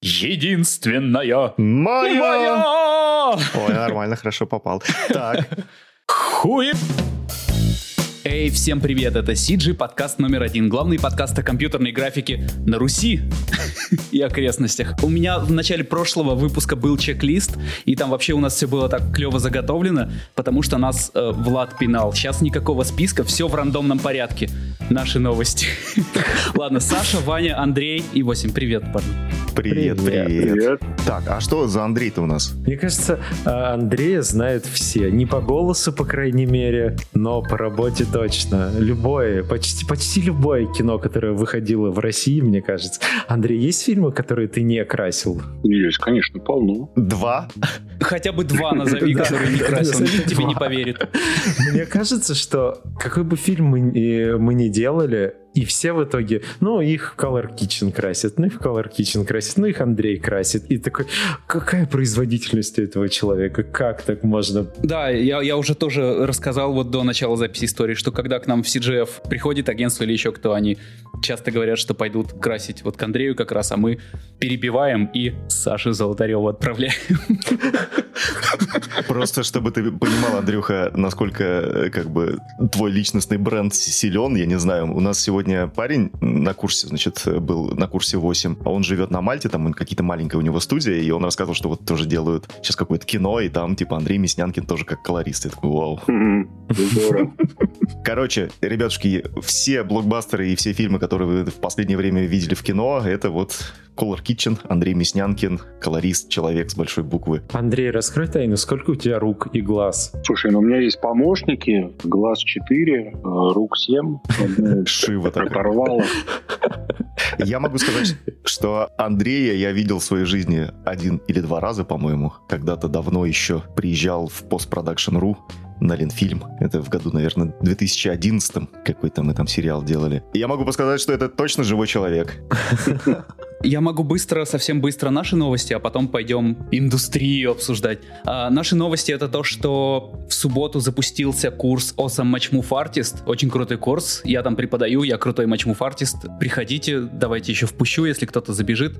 единственная Моя! моя. Ой, нормально, хорошо попал. Так, Хуе. Эй, всем привет, это CG, подкаст номер один, главный подкаст о компьютерной графике на Руси и окрестностях. У меня в начале прошлого выпуска был чек-лист, и там вообще у нас все было так клево заготовлено, потому что нас э, Влад пинал. Сейчас никакого списка, все в рандомном порядке. Наши новости. Ладно, Саша, Ваня, Андрей и 8. Привет, парни. привет, Привет. привет. Так, а что за Андрей-то у нас? Мне кажется, а, Андрея знают все. Не по голосу, по крайней мере, но по работе точно. Любое, почти, почти любое кино, которое выходило в России, мне кажется. Андрей, есть фильмы, которые ты не окрасил? Есть, конечно, полно. Два? Хотя бы два назови, которые не красил, тебе не поверит. Мне кажется, что какой бы фильм мы, мы не делали, и все в итоге, ну, их в Color Kitchen красят, ну, их Color Kitchen красят, ну, их Андрей красит. И такой, какая производительность у этого человека? Как так можно? Да, я, я уже тоже рассказал вот до начала записи истории, что когда к нам в CGF приходит агентство или еще кто, они часто говорят, что пойдут красить вот к Андрею как раз, а мы перебиваем и Саше Золотареву отправляем. Просто чтобы ты понимал, Андрюха, насколько э, как бы твой личностный бренд силен, я не знаю. У нас сегодня парень на курсе, значит, был на курсе 8, а он живет на Мальте, там какие-то маленькая у него студия, и он рассказывал, что вот тоже делают сейчас какое-то кино, и там типа Андрей Мяснянкин тоже как колорист. Я такой, вау. Здорово. Короче, ребятушки, все блокбастеры и все фильмы, которые вы в последнее время видели в кино, это вот Color Kitchen, Андрей Мяснянкин, колорист, человек с большой буквы. Андрей, раскрой тайну, сколько у тебя рук и глаз? Слушай, ну у меня есть помощники, глаз 4, рук 7, одну Шива такая. прорвало. Я могу сказать, что Андрея я видел в своей жизни один или два раза, по-моему. Когда-то давно еще приезжал в постпродакшн.ру на Ленфильм. Это в году, наверное, 2011 какой-то мы там сериал делали. И я могу подсказать, что это точно живой человек. Я могу быстро, совсем быстро наши новости, а потом пойдем индустрию обсуждать. А, наши новости это то, что в субботу запустился курс Awesome Match Move Artist. Очень крутой курс. Я там преподаю, я крутой Match Move Artist. Приходите, давайте еще впущу, если кто-то забежит.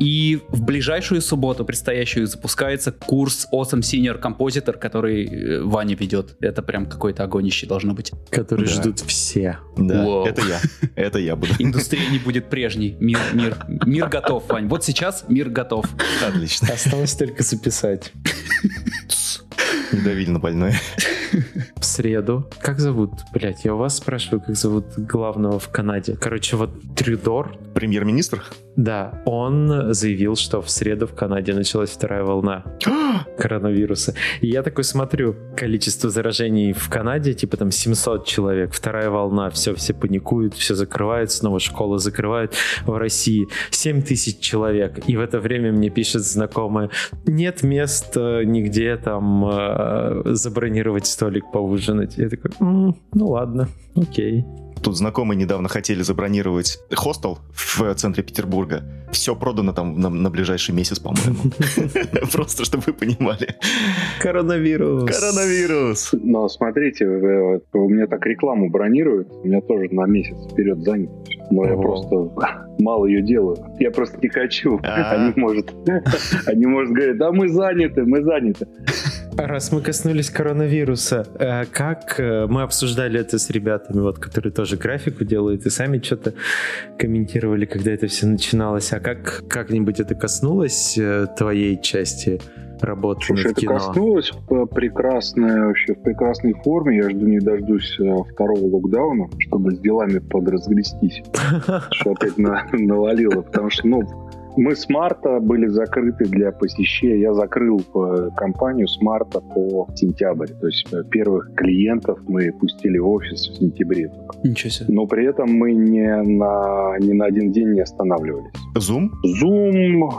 И в ближайшую субботу, предстоящую, запускается курс Awesome Senior Compositor, который э, Ваня ведет. Это прям какой-то огонище должно быть. Которые Да. ждут все. Да, это я. Это я буду. Индустрия не будет прежней. Мир, мир, мир готов, Вань. Вот сейчас мир готов. Отлично. Осталось только записать. Не давили на больное. В среду. Как зовут? Блять, я у вас спрашиваю, как зовут главного в Канаде. Короче, вот Трюдор, Премьер-министр? да, он заявил, что в среду в Канаде началась вторая волна коронавируса. И я такой смотрю, количество заражений в Канаде, типа там 700 человек, вторая волна, все, все паникуют, все закрывают, снова школы закрывают. В России 7 тысяч человек. И в это время мне пишет знакомая, нет мест нигде там э, забронировать столик поужинать. Я такой, «М, ну ладно, окей. Тут знакомые недавно хотели забронировать хостел в центре Петербурга. Все продано там на, на ближайший месяц, по-моему. Просто, чтобы вы понимали. Коронавирус. Коронавирус! Но смотрите, э, у меня так рекламу бронируют, у меня тоже на месяц вперед занято. Но я просто мало ее делаю. Я просто не хочу. А. Они, может, они, может, говорят, да мы заняты, мы заняты. Раз мы коснулись коронавируса, э, как э, мы обсуждали это с ребятами, вот, которые тоже графику делают, и сами что-то комментировали, когда это все начиналось. А как как-нибудь это коснулось э, твоей части работы Слушай, над это кино? коснулось в прекрасной, вообще в прекрасной форме. Я жду не дождусь второго локдауна, чтобы с делами подразгрестись. Что опять на- навалило. Потому что, ну, мы с марта были закрыты для посещения. Я закрыл э, компанию с марта по сентябрь. То есть э, первых клиентов мы пустили в офис в сентябре. Ничего себе. Но при этом мы не на, ни на один день не останавливались. Зум? Zoom,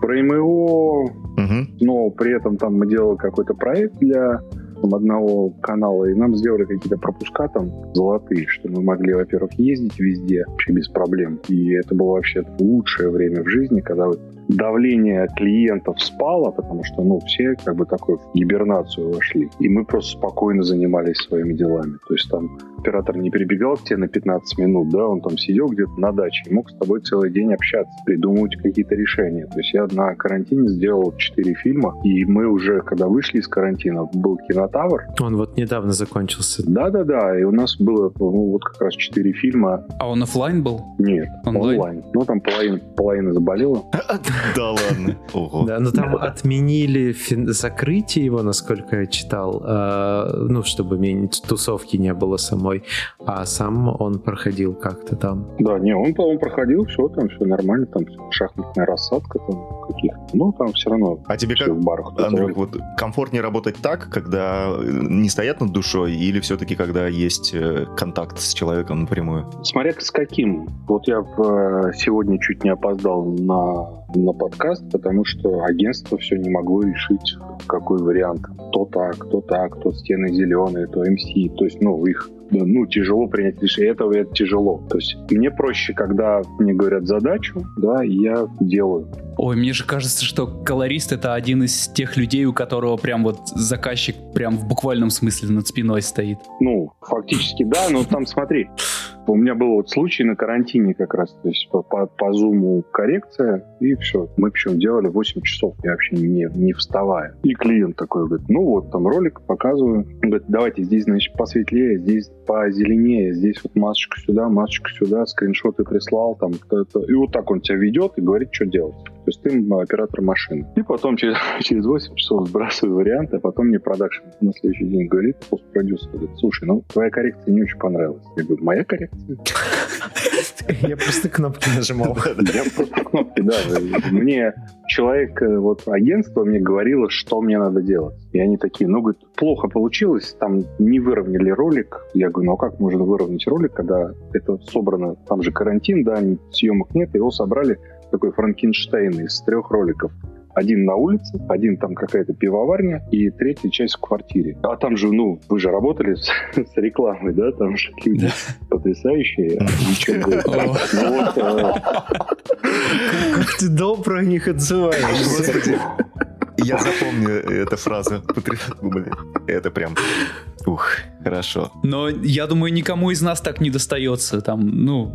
про МИО, Мгм. но при этом там мы делали какой-то проект для там, одного канала, и нам сделали какие-то пропуска там золотые, что мы могли, во-первых, ездить везде вообще без проблем. И это было вообще лучшее время в жизни, когда вот давление клиентов спало, потому что, ну, все как бы такой в гибернацию вошли. И мы просто спокойно занимались своими делами. То есть там оператор не перебегал к тебе на 15 минут, да, он там сидел где-то на даче и мог с тобой целый день общаться, придумывать какие-то решения. То есть я на карантине сделал 4 фильма, и мы уже, когда вышли из карантина, был кинотавр. Он вот недавно закончился. Да-да-да, и у нас было, ну, вот как раз 4 фильма. А он офлайн был? Нет, онлайн. онлайн. Ну, там половина, половина заболела. Да ладно. Ого. Да, но там отменили закрытие его, насколько я читал, а, ну, чтобы тусовки не было самой, а сам он проходил как-то там. Да, не, он, он проходил, все там, все нормально, там шахматная рассадка там каких ну, там все равно. А тебе как, в барах, Андрюх, вот комфортнее работать так, когда не стоят над душой, или все-таки когда есть э, контакт с человеком напрямую? Смотря с каким. Вот я э, сегодня чуть не опоздал на на подкаст, потому что агентство все не могло решить, какой вариант. То так, то так, то стены зеленые, то МС. То есть, ну, их ну, тяжело принять решение. Этого это тяжело. То есть мне проще, когда мне говорят задачу, да, я делаю. Ой, мне же кажется, что колорист это один из тех людей, у которого прям вот заказчик прям в буквальном смысле над спиной стоит. Ну, фактически да, но там смотри, у меня был вот случай на карантине как раз, то есть по, по, по зуму коррекция, и все. Мы причем делали 8 часов, я вообще не, не вставая. И клиент такой говорит, ну вот, там ролик показываю. Он говорит, давайте здесь, значит, посветлее, здесь позеленее, здесь вот масочку сюда, масочку сюда, скриншоты прислал, там, это. и вот так он тебя ведет и говорит, что делать. То есть ты оператор машины. И потом через, через 8 часов сбрасываю варианты, а потом мне продакшн на следующий день говорит, постпродюсер говорит, слушай, ну твоя коррекция не очень понравилась. Я говорю, моя коррекция? Я просто кнопки нажимал. Я просто кнопки, да. Мне человек, э, вот агентство мне говорило, что мне надо делать. И они такие, ну, говорит, плохо получилось, там не выровняли ролик. Я говорю, ну а как можно выровнять ролик, когда это собрано, там же карантин, да, съемок нет, его собрали такой Франкенштейн из трех роликов. Один на улице, один там какая-то пивоварня и третья часть в квартире. А там же, ну, вы же работали с, с рекламой, да? Там же люди потрясающие. А ну э, как ты добро про них отзываешься. Я запомню эту фразу. Это прям... Ух, хорошо. Но я думаю, никому из нас так не достается. Там, ну...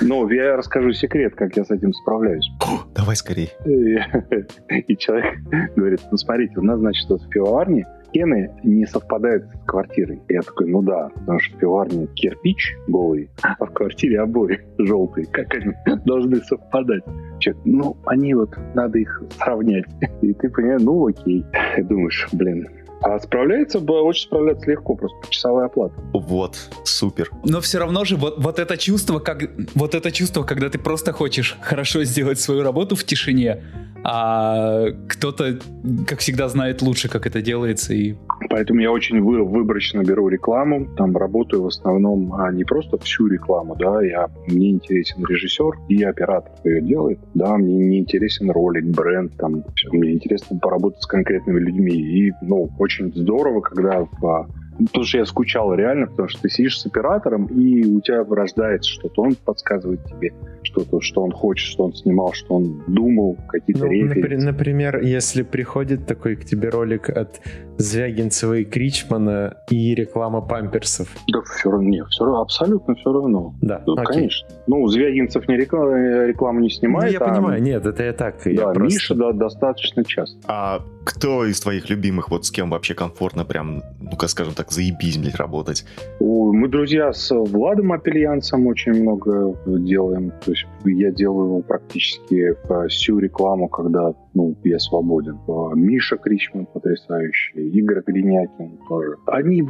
Ну, я расскажу секрет, как я с этим справляюсь. Давай скорее. И человек говорит, ну смотрите, у нас, значит, вот в пивоварне стены не совпадают с квартирой. Я такой, ну да, потому что в пивоварне кирпич голый, а в квартире обои желтые. Как они должны совпадать? Человек, ну, они вот, надо их сравнять. И ты понимаешь, ну окей. И думаешь, блин, а справляется, очень справляется легко, просто часовая оплата. Вот, супер. Но все равно же вот, вот это чувство, как вот это чувство, когда ты просто хочешь хорошо сделать свою работу в тишине, а кто-то, как всегда, знает лучше, как это делается. И... Поэтому я очень вы, выборочно беру рекламу, там работаю в основном а не просто всю рекламу, да, я, мне интересен режиссер и оператор, кто ее делает, да, мне не интересен ролик, бренд, там, все, мне интересно поработать с конкретными людьми. И, ну, очень здорово, когда в Потому что я скучал реально, потому что ты сидишь с оператором, и у тебя рождается что-то, он подсказывает тебе что-то, что он хочет, что он снимал, что он думал, какие-то ну, референсы. Например, если приходит такой к тебе ролик от Звягинцева и Кричмана и реклама памперсов. Да все равно, нет, все равно, абсолютно все равно. Да, да конечно. Ну, Звягинцев не реклама, рекламу не снимает. Ну, я а... понимаю, нет, это я так. Да, я просто... Миша да, достаточно часто. А кто из твоих любимых, вот с кем вообще комфортно прям, ну-ка, скажем так, заебись, блядь, работать? Мы друзья с Владом Апельянцем очень много делаем. То есть я делаю практически всю рекламу, когда ну, я свободен. Миша Кричман потрясающий, Игорь Гринякин тоже. Они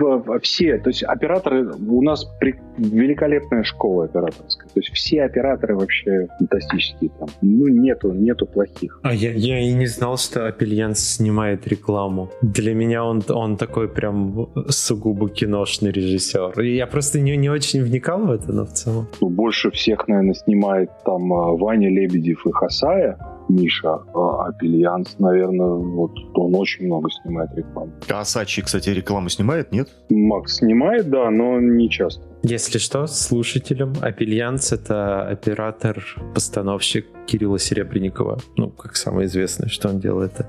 все, то есть операторы, у нас великолепная школа операторская. То есть все операторы вообще фантастические там. Ну, нету, нету плохих. А я, я и не знал, что Апельянц снимает рекламу. Для меня он, он такой прям сугубо киношный режиссер. И я просто не, не очень вникал в это, но в целом. Ну, больше всех, наверное, снимает там а, Ваня Лебедев и Хасая. Миша а Опельянц, наверное, вот он очень много снимает рекламы. А Сачи, кстати, рекламу снимает, нет? Макс снимает, да, но не часто. Если что, слушателям, Опельянц — это оператор-постановщик Кирилла Серебренникова. Ну, как самое известное, что он делал, это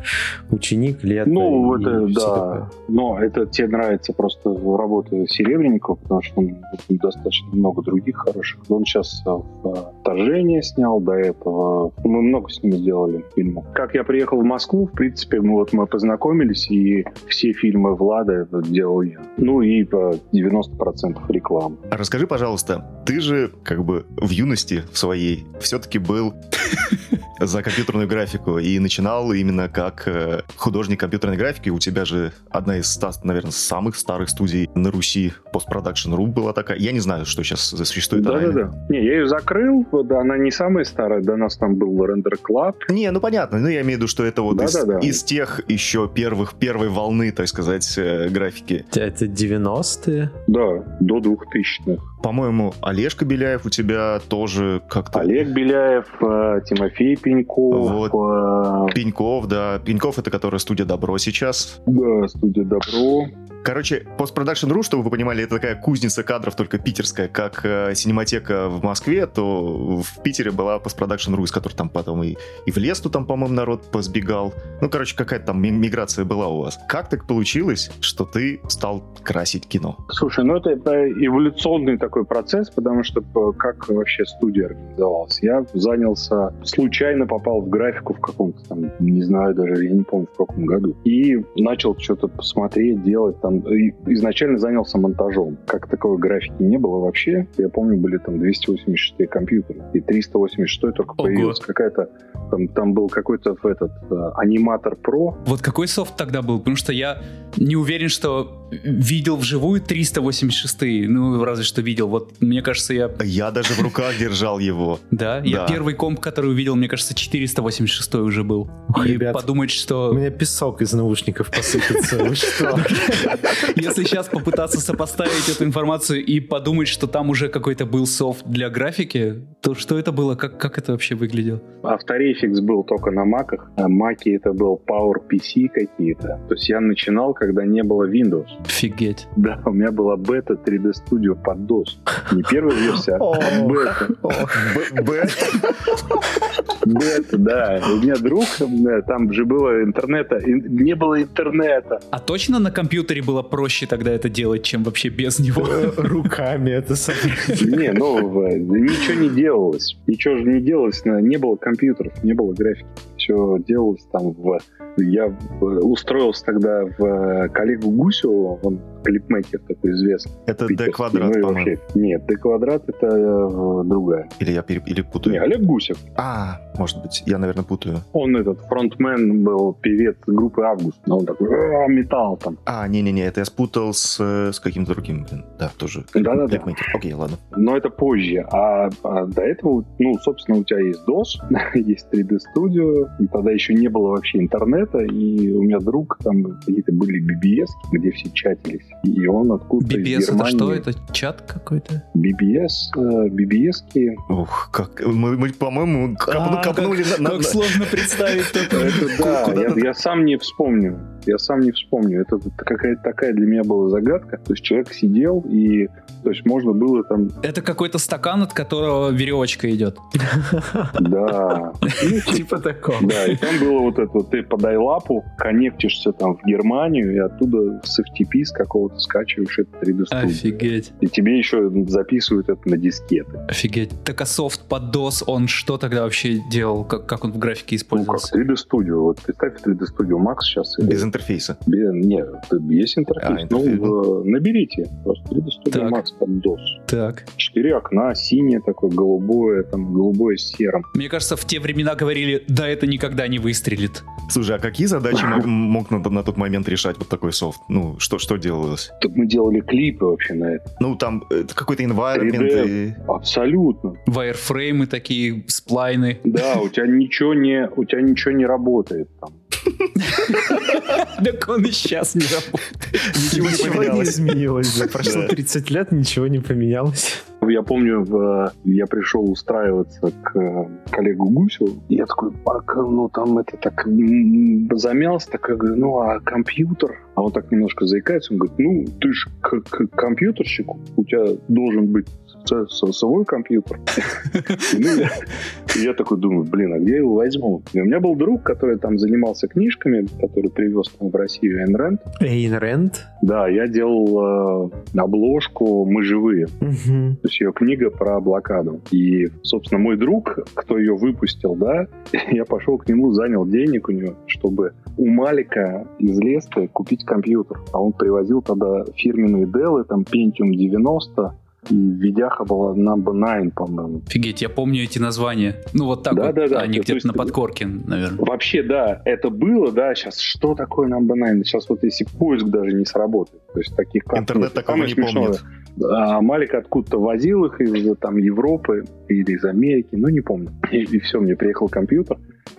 ученик, лето. Ну, это, да. Такое. Но это тебе нравится просто работа Серебренникова, потому что он достаточно много других хороших. Он сейчас «Вторжение» снял до этого. Мы много с ним сделали фильмов. Как я приехал в Москву, в принципе, мы вот мы познакомились, и все фильмы Влада делал я. Ну и по 90% рекламы. Расскажи, пожалуйста, ты же как бы в юности в своей все-таки был за компьютерную графику и начинал именно как э, художник компьютерной графики. У тебя же одна из, наверное, самых старых студий на Руси, Post-Production.ru была такая. Я не знаю, что сейчас существует. Да-да-да. Не, я ее закрыл, да, она не самая старая, до нас там был Render Club. Не, ну понятно, ну я имею в виду, что это вот да, из, да, да. из тех еще первых, первой волны, так сказать, э, графики. Это 90-е? Да, до 2000-х. По-моему, Олежка Беляев у тебя тоже как-то... Олег Беляев, э, Тимофей Пеньков. Вот. Э... Пеньков, да. Пеньков это которая студия Добро сейчас. Да, студия Добро. Короче, постпродакшн.ру, чтобы вы понимали, это такая кузница кадров, только питерская, как э, синематека в Москве, то в Питере была постпродакшн.ру, из которой там потом и, и в Лесту там, по-моему, народ позбегал. Ну, короче, какая-то там миграция была у вас. Как так получилось, что ты стал красить кино? Слушай, ну это, это эволюционный такой процесс, потому что как вообще студия организовалась? Я занялся, случайно попал в графику в каком-то там, не знаю даже, я не помню в каком году, и начал что-то посмотреть, делать там там изначально занялся монтажом. Как таковой графики не было вообще. Я помню, были там 286 компьютеры. И 386 только Ого. появилась какая-то... Там, там был какой-то этот э, аниматор Pro. Вот какой софт тогда был? Потому что я не уверен, что видел вживую 386 ну, разве что видел. Вот, мне кажется, я... Я даже в руках держал его. Да? Я первый комп, который увидел, мне кажется, 486 уже был. И подумать, что... У меня песок из наушников посыпется. Вы что? Если сейчас попытаться сопоставить эту информацию и подумать, что там уже какой-то был софт для графики, то что это было? Как, как это вообще выглядело? After Effects был только на маках, а маки это был Power PC какие-то. То есть я начинал, когда не было Windows. Офигеть. Да, у меня была бета 3D Studio под DOS. Не первая версия, а бета. Бета. Бета, да. У меня друг, там же было интернета, не было интернета. А точно на компьютере было проще тогда это делать, чем вообще без него? Руками это Не, ну, ничего не делалось. Ничего же не делалось, не было компьютеров, не было графики. Все делалось там в... Я устроился тогда в коллегу Гусеву, он клипмейкер такой известный. Это D-квадрат, ну, вообще, Нет, D-квадрат это э, другая. Или я или путаю? Не, Олег Гусев. А, может быть, я, наверное, путаю. Он этот фронтмен был, певец группы Август, но он такой, а, металл там. А, не-не-не, это я спутал с, с каким-то другим, блин, да, тоже. Да-да-да. Окей, ладно. Но это позже, а, а до этого, ну, собственно, у тебя есть DOS, есть 3D Studio, и тогда еще не было вообще интернета, и у меня друг, там какие-то были BBS, где все чатились, и он откуда-то BBS из Германии... это что? Это чат какой-то? BBS, BBS-ки. Ух, как... Мы, мы по-моему, копну, а, копнули... Как, на, как сложно представить. Это, да, я сам не вспомню. Я сам не вспомню. Это какая-то такая для меня была загадка. То есть человек сидел и то есть можно было там... Это какой-то стакан, от которого веревочка идет. Да. Ну, типа такого. Да, и там было вот это, ты по дайлапу коннектишься там в Германию, и оттуда с FTP с какого-то скачиваешь это 3D Studio. Офигеть. И тебе еще записывают это на дискеты. Офигеть. Так а софт под DOS, он что тогда вообще делал? Как, как он в графике использовался? Ну, как 3D Studio. Вот представь 3D Studio Max сейчас. Без интерфейса? Нет, есть интерфейс. А, интерфейс ну, наберите просто 3D Studio так. Max под DOS. Так. Четыре окна, синее такое, голубое, там голубое с серым. Мне кажется, в те времена говорили, да, это никогда не выстрелит. Слушай, а какие задачи мог, мог на, на тот момент решать вот такой софт? Ну, что, что делалось? Так мы делали клипы вообще на это. Ну, там это какой-то environment. И... Абсолютно. Вайрфреймы такие, сплайны. Да, у тебя ничего не, у тебя ничего не работает там. Так он и сейчас не работает. Ничего не изменилось. Прошло 30 лет, ничего не поменялось. Я помню, в, я пришел устраиваться к коллегу Гусю, и я такой, Пак, ну там это так замялся, так я говорю, ну а компьютер? А он так немножко заикается, он говорит, ну ты же компьютерщик, у тебя должен быть свой компьютер. Я такой думаю, блин, а где я его возьму? У меня был друг, который там занимался книжками, который привез в Россию Эйн Рэнд. Эйн Рэнд? Да, я делал э, обложку «Мы живые». Есть ее книга про блокаду. И, собственно, мой друг, кто ее выпустил, да, я пошел к нему, занял денег у него, чтобы у Малика из Леста купить компьютер. А он привозил тогда фирменные Делы, там Pentium 90, и Ведяха была Number 9, по-моему. Офигеть, я помню эти названия. Ну, вот так да, вот, да, да, они где-то на подкорке, наверное. Вообще, да, это было, да, сейчас что такое Number 9? Сейчас вот если поиск даже не сработает. То есть таких карт Интернет такого не смешное. помнит. А Малик откуда-то возил их из там Европы или из Америки, ну не помню. И, и все, мне приехал компьютер.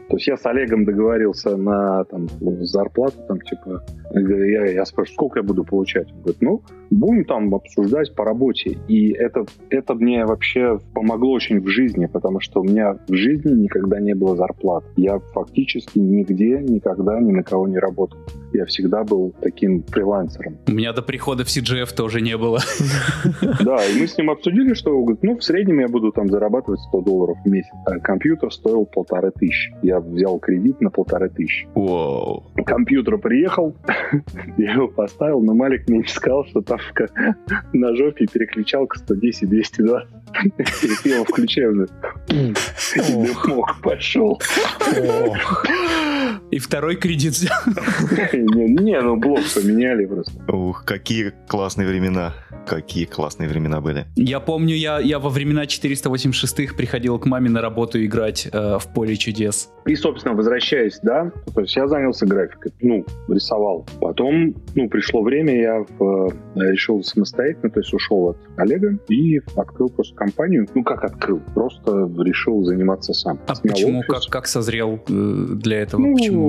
То есть я с Олегом договорился на там, зарплату, там, типа, я, я спрашиваю, сколько я буду получать? Он говорит, ну, будем там обсуждать по работе. И это, это мне вообще помогло очень в жизни, потому что у меня в жизни никогда не было зарплат. Я фактически нигде, никогда ни на кого не работал. Я всегда был таким фрилансером. У меня до прихода в CGF тоже не было. Да, и мы с ним обсудили, что говорит, ну, в среднем я буду там зарабатывать 100 долларов в месяц. А компьютер стоил полторы тысячи. Я взял кредит на полторы тысячи. Wow. Компьютер приехал, я его поставил, но Малик мне не сказал, что там на жопе переключалка 110 220. Я его включаю, дымок пошел. И второй кредит взял. Не, ну блок поменяли просто. Ух, какие классные времена. Какие классные времена были. Я помню, я, я во времена 486-х приходил к маме на работу играть э, в поле чудес. И, собственно, возвращаясь, да, то есть я занялся графикой, ну, рисовал. Потом, ну, пришло время, я в, э, решил самостоятельно, то есть ушел от Олега и открыл просто компанию. Ну, как открыл? Просто решил заниматься сам. А Снял почему? Как, как созрел э, для этого? Ну, почему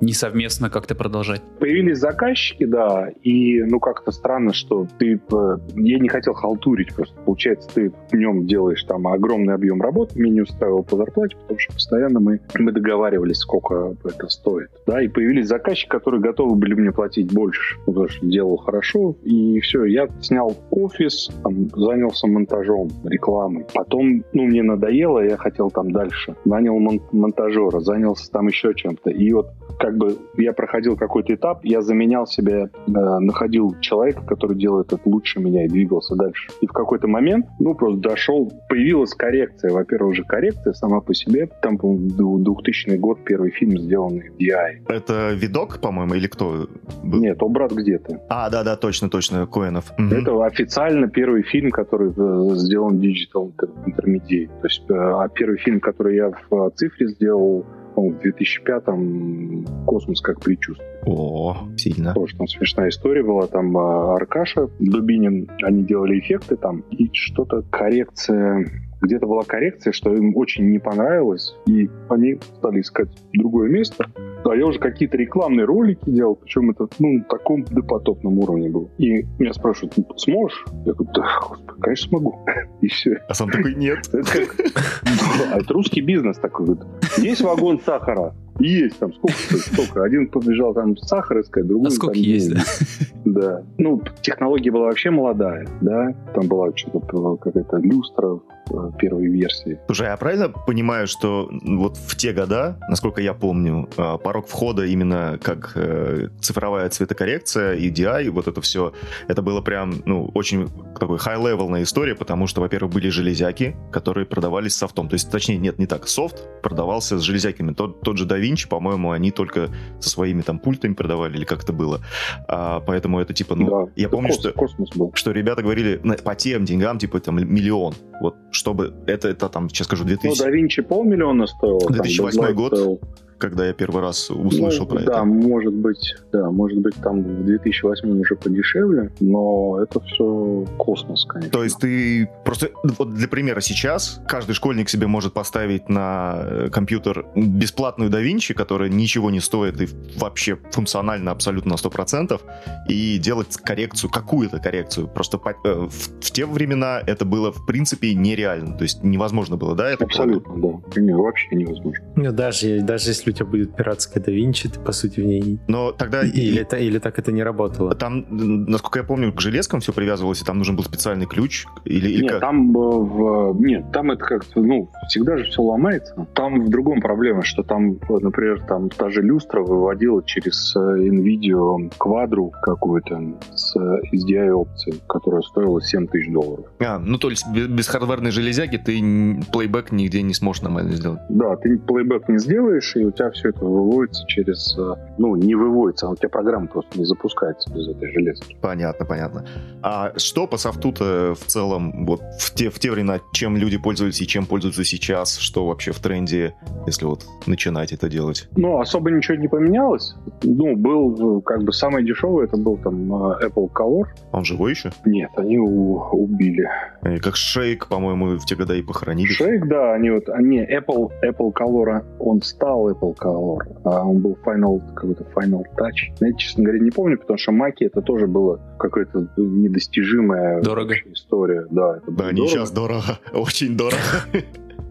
не совместно как-то продолжать? Появились заказчики, да, и, ну, как-то странно, что ты... Э, я не хотел халтурить просто. Получается, ты в нем делаешь там огромный объем работы, меня не устраивал по зарплате, потому что постоянно мы, мы договаривались, сколько это стоит. Да, и появились заказчики, которые готовы были мне платить больше, потому что делал хорошо, и все, я снял офис, там, занялся монтажом, рекламой. Потом, ну, мне надоело, я хотел там дальше. Нанял мон- монтажера, занялся там еще чем-то. И вот как бы я проходил какой-то этап, я заменял себе, э, находил человека, который делает это лучше меня и двигался дальше. И в какой-то момент, ну, просто дошел, появилась коррекция. Во-первых, уже коррекция сама по себе. Там, по 2000 год первый фильм, сделанный в DI. Это видок, по-моему, или кто был? Нет, «О, брат, где ты?» А, да-да, точно, точно, Коэнов. Угу. Это официально первый фильм, который э, сделан Digital Intermediate. То есть э, а первый фильм, который я в цифре сделал, в 2005-м «Космос как предчувствие». О, сильно. Тоже там смешная история была. Там а, Аркаша Дубинин, они делали эффекты там, и что-то коррекция где-то была коррекция, что им очень не понравилось, и они стали искать другое место. А я уже какие-то рекламные ролики делал, причем это ну, на таком допотопном уровне был. И меня спрашивают, ну, сможешь? Я говорю, да, господи, конечно, смогу. И все. А сам такой, нет. А это русский бизнес такой. Есть вагон сахара? Есть там сколько, сколько. Один побежал там сахар искать, другой а сколько там есть, да? Ну, технология была вообще молодая, да? Там была что-то какая-то люстра в первой версии. Слушай, я правильно понимаю, что вот в те года, насколько я помню, а, порог входа именно как э, цифровая цветокоррекция, EDI, вот это все, это было прям, ну, очень такой high-levelная история, потому что, во-первых, были железяки, которые продавались с софтом. То есть, точнее, нет, не так. Софт продавался с железяками. Тот, тот же Da Vinci, по-моему, они только со своими там пультами продавали, или как это было. А, поэтому это типа, ну, да, я помню, космос, что, космос был. что ребята говорили по тем деньгам, типа, там, миллион. Вот, чтобы это, это там, сейчас скажу, 2000... Ну, Vinci полмиллиона стоил. 2008 там, год. Стоил когда я первый раз услышал ну, про да, это. Да, может быть, да, может быть, там в 2008 уже подешевле, но это все космос, конечно. То есть ты просто, вот для примера, сейчас каждый школьник себе может поставить на э, компьютер бесплатную DaVinci, которая ничего не стоит и вообще функционально абсолютно на 100%, и делать коррекцию, какую-то коррекцию. Просто по, э, в, в те времена это было, в принципе, нереально. То есть невозможно было, да? Это Абсолютно, да. Не, вообще невозможно. Ну, даже, даже если у тебя будет пиратская DaVinci, ты, по сути, в ней... Но тогда... Или, это, или так это не работало? Там, насколько я помню, к железкам все привязывалось, и там нужен был специальный ключ? Или, или нет, как? там э, в... Нет, там это как-то, ну, всегда же все ломается. Там в другом проблема, что там, например, там та же люстра выводила через э, NVIDIA квадру какую-то с SDI опцией, которая стоила 7 тысяч долларов. А, ну то есть без, без хардверной железяки ты плейбэк нигде не сможешь нормально сделать. Да, ты плейбэк не сделаешь, и у тебя все это выводится через... э, Ну, не выводится, а у тебя программа просто не запускается без этой железки. Понятно, понятно. А что по софту-то в целом, вот в те, в те времена, чем люди пользовались и чем пользуются сейчас, что вообще в тренде, если вот начинать это делать? Ну, особо ничего не поменялось. Ну, был, как бы, самый дешевый, это был там э, Apple Color. Он живой еще? Нет, они у- убили. И как Шейк, по-моему, в те года и похоронили. Шейк, да, они вот, а, не, Apple, Apple Color, он стал Apple Color, а он был Final, какой-то Final Touch. Я, честно говоря, не помню, потому что Маки это тоже было какая-то недостижимая Дорого. история. Да, это Да, они дорого. сейчас дорого, очень дорого.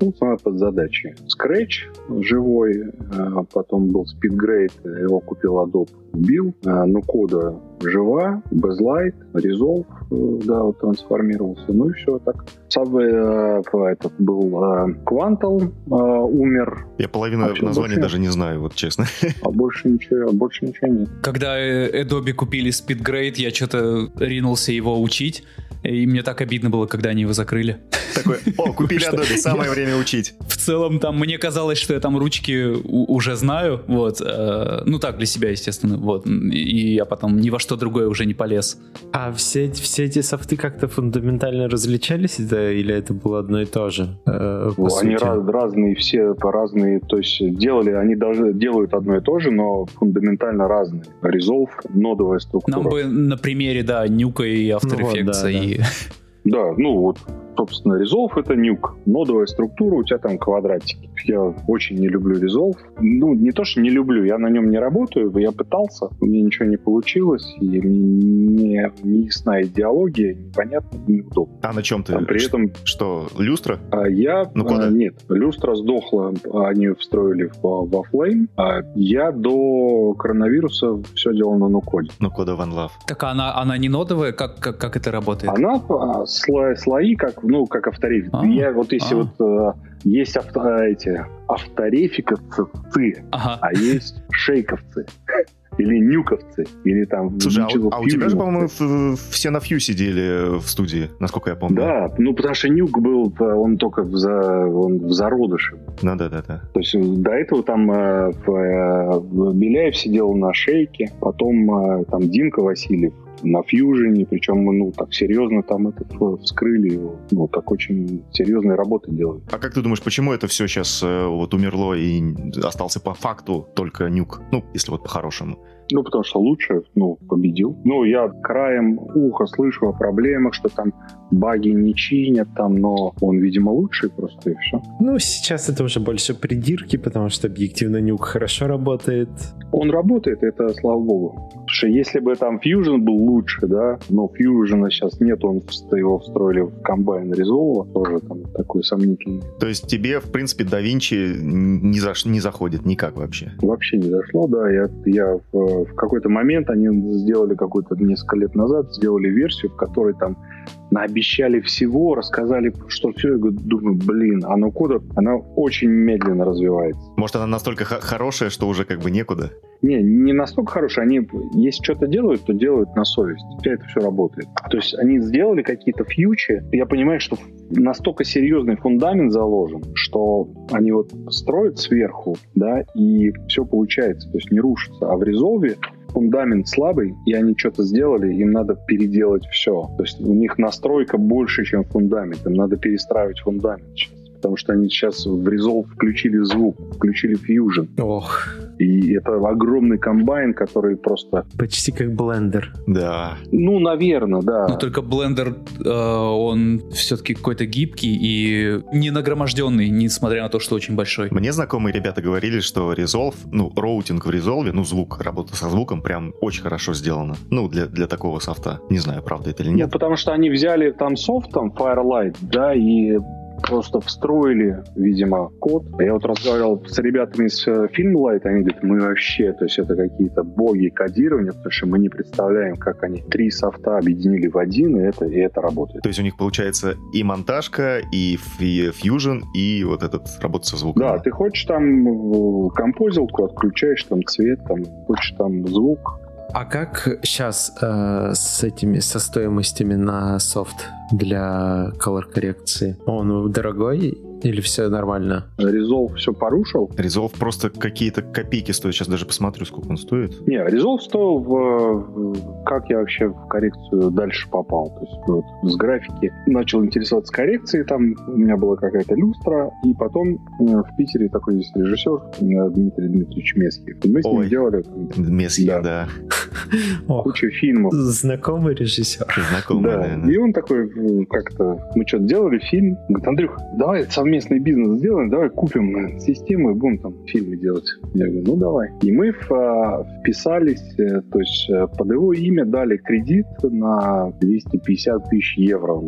Ну, смотря под задачи. Scratch живой, а, потом был SpeedGrade, его купил Adobe, убил. А, Ну, кода жива, Bezlight, Resolve, э, да, вот трансформировался. Ну и все так. Самый э, этот был э, Quantal, э, умер, Я половину А названий даже не знаю, вот честно. а больше ничего, а больше ничего нет. Когда Adobe купили SpeedGrade, я что-то ринулся его учить, и мне так обидно было, когда они его закрыли. Такой, о, купили? Adobe, самое время учить. В целом, там, мне казалось, что я там ручки уже знаю, вот, ну так, для себя, естественно, вот, и я потом ни во что другое уже не полез. А все, эти- все эти софты как-то фундаментально различались, это- или это было одно и то же? э, Ну, они раз- разные, все по разные, то есть делали, они даже делают одно и то же, но фундаментально разные. Resolve, нодовая структура. Нам бы на примере, да, Нюка и After Ну вот, Effects, да, и... Да, ну вот, собственно, Resolve это нюк. Нодовая структура, у тебя там квадратики. Я очень не люблю Resolve. Ну, не то, что не люблю, я на нем не работаю, я пытался, у меня ничего не получилось, и мне не ясна идеология, непонятно, неудобно. А на чем ты? А при этом Что, люстра? а я... Ну, куда? а, нет, люстра сдохла, они встроили во, во Flame, а я до коронавируса все делал на нукоде. Ну, кода One Love. Так она, она не нодовая? Как, как, как это работает? Она а, сло- слои, как, ну, как авторефик. А, Я вот если а. вот э, есть авто, а, эти авторефиковцы, Ага. а есть шейковцы. Или нюковцы, или там... Слушай, а, а у тебя же, по-моему, все на фью сидели в студии, насколько я помню. Да, ну потому что нюк был, э, он только в, за, он в зародыше. Ну, да, да, да. То есть э, до этого там э, э, Беляев сидел на шейке, потом э, там Димка Васильев на фьюжене, причем, ну, так серьезно там это э, вскрыли ну, так очень серьезные работы делают. А как ты думаешь, почему это все сейчас вот умерло и остался по факту только нюк? Ну, если вот по-хорошему. Ну, потому что лучше, ну, победил. Ну, я краем уха слышу о проблемах, что там баги не чинят, там, но он, видимо, лучший просто, и все. Ну, сейчас это уже больше придирки, потому что объективно нюк хорошо работает. Он работает, это слава богу. Потому что если бы там Fusion был лучше, да, но Fusion сейчас нет, он его встроили в комбайн Resolve, тоже там такой сомнительный. То есть тебе, в принципе, да Винчи не, заш- не заходит никак вообще? Вообще не зашло, да. Я, я в, в какой-то момент они сделали какой-то несколько лет назад сделали версию, в которой там наобещали всего, рассказали, что все. Я говорю, думаю, блин, а ну кода, она очень медленно развивается. Может, она настолько хорошая, что уже как бы некуда? Не, не настолько хорошие. Они, если что-то делают, то делают на совесть. У тебя это все работает. То есть они сделали какие-то фьючи. Я понимаю, что настолько серьезный фундамент заложен, что они вот строят сверху, да, и все получается, то есть не рушится. А в резолве фундамент слабый, и они что-то сделали, им надо переделать все. То есть у них настройка больше, чем фундамент. Им надо перестраивать фундамент сейчас. Потому что они сейчас в Resolve включили звук, включили Fusion. Ох, И это огромный комбайн, который просто... почти как Blender. Да. Ну, наверное, да. Но только Blender, э, он все-таки какой-то гибкий и не нагроможденный, несмотря на то, что очень большой. Мне знакомые ребята говорили, что Resolve, ну, роутинг в Resolve, ну, звук, работа со звуком прям очень хорошо сделано. Ну, для, для такого софта. Не знаю, правда это или Ну, нет. потому что они взяли там софт, там Fairlight, да, и просто встроили, видимо, код. Я вот разговаривал с ребятами из э, Filmlight, они говорят, мы вообще, то есть это какие-то боги кодирования, потому что мы не представляем, как они три софта объединили в один, и это, и это работает. То есть у них получается и монтажка, и фи- фьюжн, и вот этот работа со звуком. Да, ты хочешь там э, композилку, отключаешь там цвет, там, хочешь там звук. А как сейчас с этими, со стоимостями на софт для color коррекции? Он дорогой или все нормально? Resolve все порушил. Resolve просто какие-то копейки стоит. Сейчас даже посмотрю, сколько он стоит. Не, Resolve стоил в, как я вообще в коррекцию дальше попал. То есть вот с графики начал интересоваться коррекцией, там у меня была какая-то люстра, и потом э, в Питере такой есть режиссер Дмитрий Дмитриевич Месхив. И Мы с ним Ой. делали Месье, Да. да. Ох, кучу фильмов. знакомый режиссер. Знакомый, Да, наверное. и он такой как-то, мы что-то делали фильм, говорит, Андрюх, давай совместный бизнес сделаем, давай купим э, систему и будем там фильмы делать. Я говорю, ну давай. И мы а, вписались, э, то есть э, под его имя дали кредит на 250 тысяч евро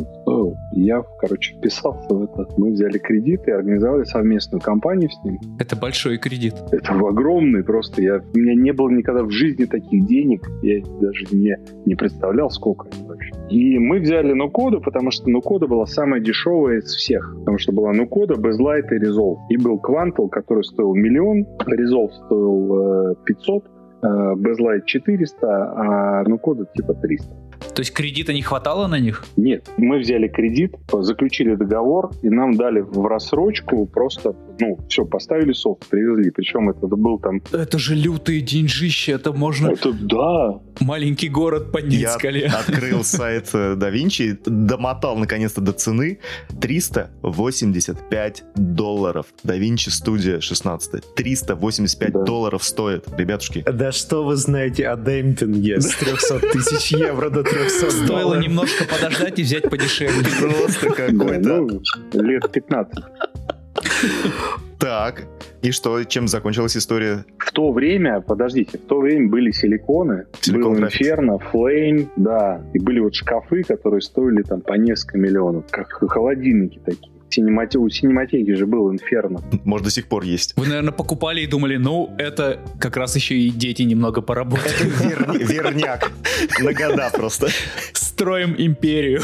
Я, короче, вписался в это. Мы взяли кредит и организовали совместную компанию с ним. Это большой кредит. Это огромный просто. Я, у меня не было никогда в жизни таких денег. Я даже не, не представлял, сколько это вообще. И мы взяли Нукоду, потому что Нукода была самая дешевая из всех. Потому что была Нукода, Безлайт и Resolve. И был Quantal, который стоил миллион, Resolve стоил э, 500, э, Безлайт 400, а Нукода типа 300. То есть кредита не хватало на них? Нет, мы взяли кредит, заключили договор, и нам дали в рассрочку просто, ну, все, поставили софт, привезли. Причем это был там... Это же лютые деньжища, это можно Это да, маленький город поднять Я скале. открыл сайт э, Da Vinci, домотал наконец-то до цены 385 долларов. Da Vinci Studio 16. 385 Да. долларов стоит, ребятушки. Да что вы знаете о демпинге с 300 тысяч евро до 300 Стоило немножко подождать и взять подешевле. Просто какой-то... ну, лет 15. Так, и что, чем закончилась история? В то время, подождите, в то время были силиконы, Silicon был. Inferno, Flame, да, и были вот шкафы, которые стоили там по несколько миллионов, как холодильники такие. Синемате- У синематеки же был Inferno. Может, до сих пор есть. Вы, наверное, покупали и думали, ну, это как раз еще и дети немного поработают. Верни- Верняк. На года просто. Строим империю.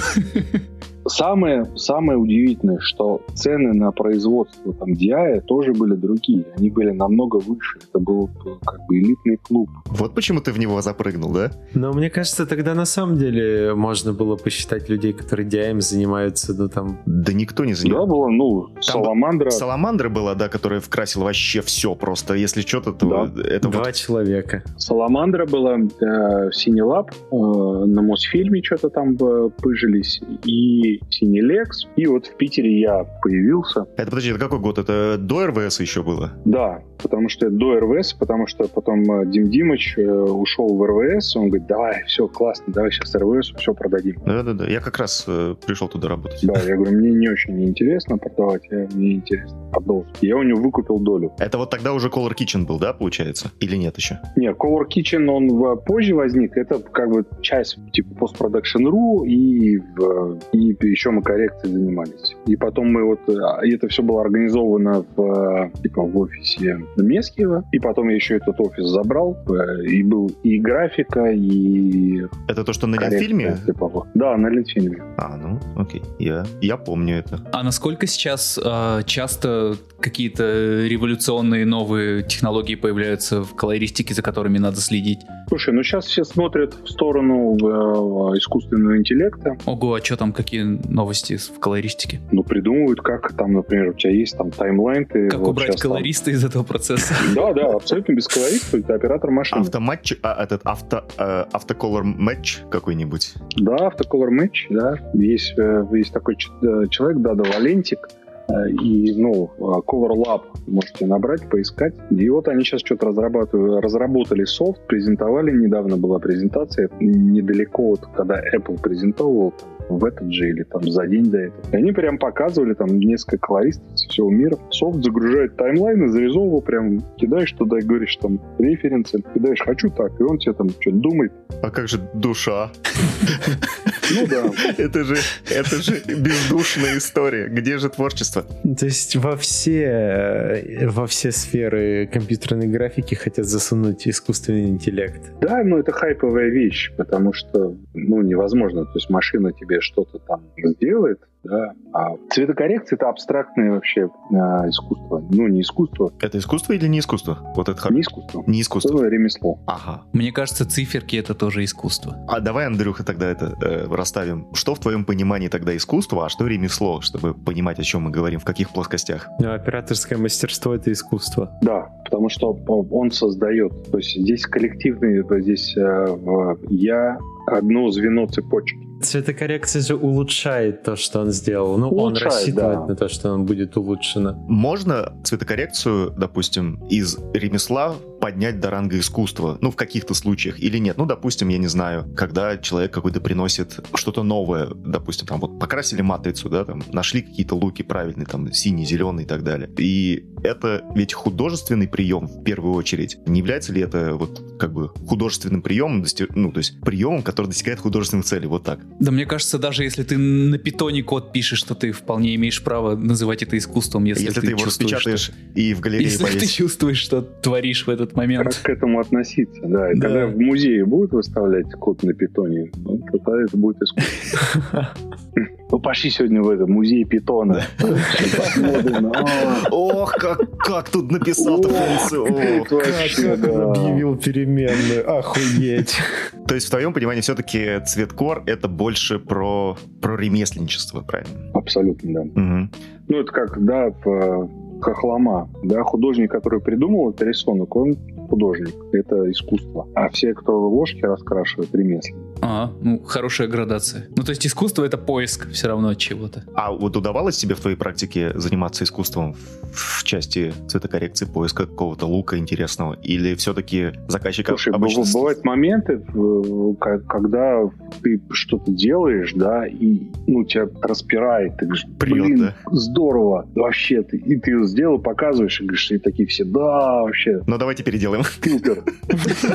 Самое, самое удивительное, что цены на производство там DI тоже были другие. Они были намного выше. Это был как бы элитный клуб. Вот почему ты в него запрыгнул, да? Но мне кажется, тогда на самом деле можно было посчитать людей, которые DIM занимаются, ну там... Да никто не Да, занимался. было, ну, Саламандра. Саламандра была, да, которая вкрасила вообще все просто. Если что-то, то Да. это Два вот... человека. Саламандра была, э, Синелаб, э, на Мосфильме что-то там э, пыжились, и Синелекс. И вот в Питере я появился. Это, подожди, это какой год? Это до РВС еще было? Да, потому что до РВС, потому что потом э, Дим Димыч э, ушел в РВС, он говорит, давай, все классно, давай сейчас РВС все продадим. Да-да-да. Я как раз э, пришел туда работать. Да, я говорю, мне не очень интересно продавать, я- мне интересно продолжить. Я у него выкупил долю. Это вот тогда уже Color Kitchen был, да, получается? Или нет еще? Не, Color Kitchen, он позже возник. Это как бы часть типа постпродакшн.ру и, в- и еще мы коррекцией занимались. И потом мы вот... а, и Это все было организовано в, типа, в офисе Мескиева. И потом я еще этот офис забрал. э, И был и графика, и Это то, что на Ленфильме? типа, вот. Да, на Ленфильме. А, ну, окей. Я, я помню это. А насколько сейчас э, часто какие-то революционные новые технологии появляются в колористике, за которыми надо следить? Слушай, ну сейчас все смотрят в сторону э, искусственного интеллекта. Ого, а что там, какие новости в колористике? Ну, придумывают, как там, например, у тебя есть там таймлайн. Ты Как вот убрать щас там- колориста из этого процесса? Да, да, абсолютно без колориста, это оператор машины. Автоматч, а, этот авто, э, автоколор матч какой-нибудь. Да, автоколор матч, да. Есть, э, есть такой э, человек, Дада Валентик, и, ну, Color Lab можете набрать, поискать. И вот они сейчас что-то разрабатывают, разработали софт, презентовали, недавно была презентация, недалеко от, когда Apple презентовал, в этот же или там за день до этого. И они прям показывали там несколько колористов всего мира. Софт загружает таймлайн и зарезовывал прям кидаешь туда и говоришь там референсы, кидаешь «хочу так», и он тебе там что-то думает. А как же душа? Ну да. Это же, это же бездушная история. Где же творчество? То есть во все, во все сферы компьютерной графики хотят засунуть искусственный интеллект. Да, но это хайповая вещь, потому что, ну, невозможно. То есть машина тебе что-то там сделает, да. А цветокоррекция это абстрактное вообще а, искусство. Ну, не искусство. Это искусство или не искусство? Вот это Не искусство. Не искусство. Это ремесло. Ага. Мне кажется, циферки это тоже искусство. А давай, Андрюха, тогда это э, расставим. Что в твоем понимании тогда искусство, а что ремесло, чтобы понимать, о чем мы говорим, в каких плоскостях? Ну, операторское мастерство — это искусство. Да, потому что он создает. То есть здесь коллективный, здесь э, я одно звено цепочки. Цветокоррекция же улучшает то, что он сделал. Ну, Улучшает, он рассчитывает да. на то, что он будет улучшено. Можно цветокоррекцию, допустим, из ремесла поднять до ранга искусства? Ну, в каких-то случаях или нет? Ну, допустим, я не знаю, когда человек какой-то приносит что-то новое, допустим, там вот покрасили матрицу, да, там нашли какие-то луки правильные, там синий, зеленый и так далее. И это ведь художественный прием в первую очередь. Не является ли это вот как бы художественным приемом, ну, то есть приемом, который достигает художественных целей, вот так? Да мне кажется, даже если ты на питоне код пишешь, что ты вполне имеешь право называть это искусством, если, Если, ты, его чувствуешь, распечатаешь что- и в галерее Если ты повесишь. чувствуешь, что творишь в этот Как момент. к этому относиться, да. И Да. когда в музее будут выставлять код на питоне, ну, тогда это будет искусство. Ну, пошли сегодня в это, музей питона. А, Ох, как, как тут написал-то как да. переменную. Охуеть. То есть в твоем понимании все-таки цветкор это больше про, про ремесленничество, правильно? Абсолютно, да. Ну, это как, да, хохлома. Да, художник, который придумал этот рисунок, он художник. Это искусство. А все, кто ложки раскрашивают, ремесленники. А, ну, хорошая градация. Ну, то есть искусство — это поиск все равно чего-то. А вот удавалось тебе в твоей практике заниматься искусством в, части цветокоррекции, поиска какого-то лука интересного? Или все-таки заказчик Слушай, обычно... быв- бывают моменты, когда ты что-то делаешь, да, и ну, тебя распирает, ты говоришь, Прет, блин, да. здорово, вообще, ты, и ты сделал, показываешь, и говоришь, и такие все, да, вообще, Ну давайте переделаем. Супер.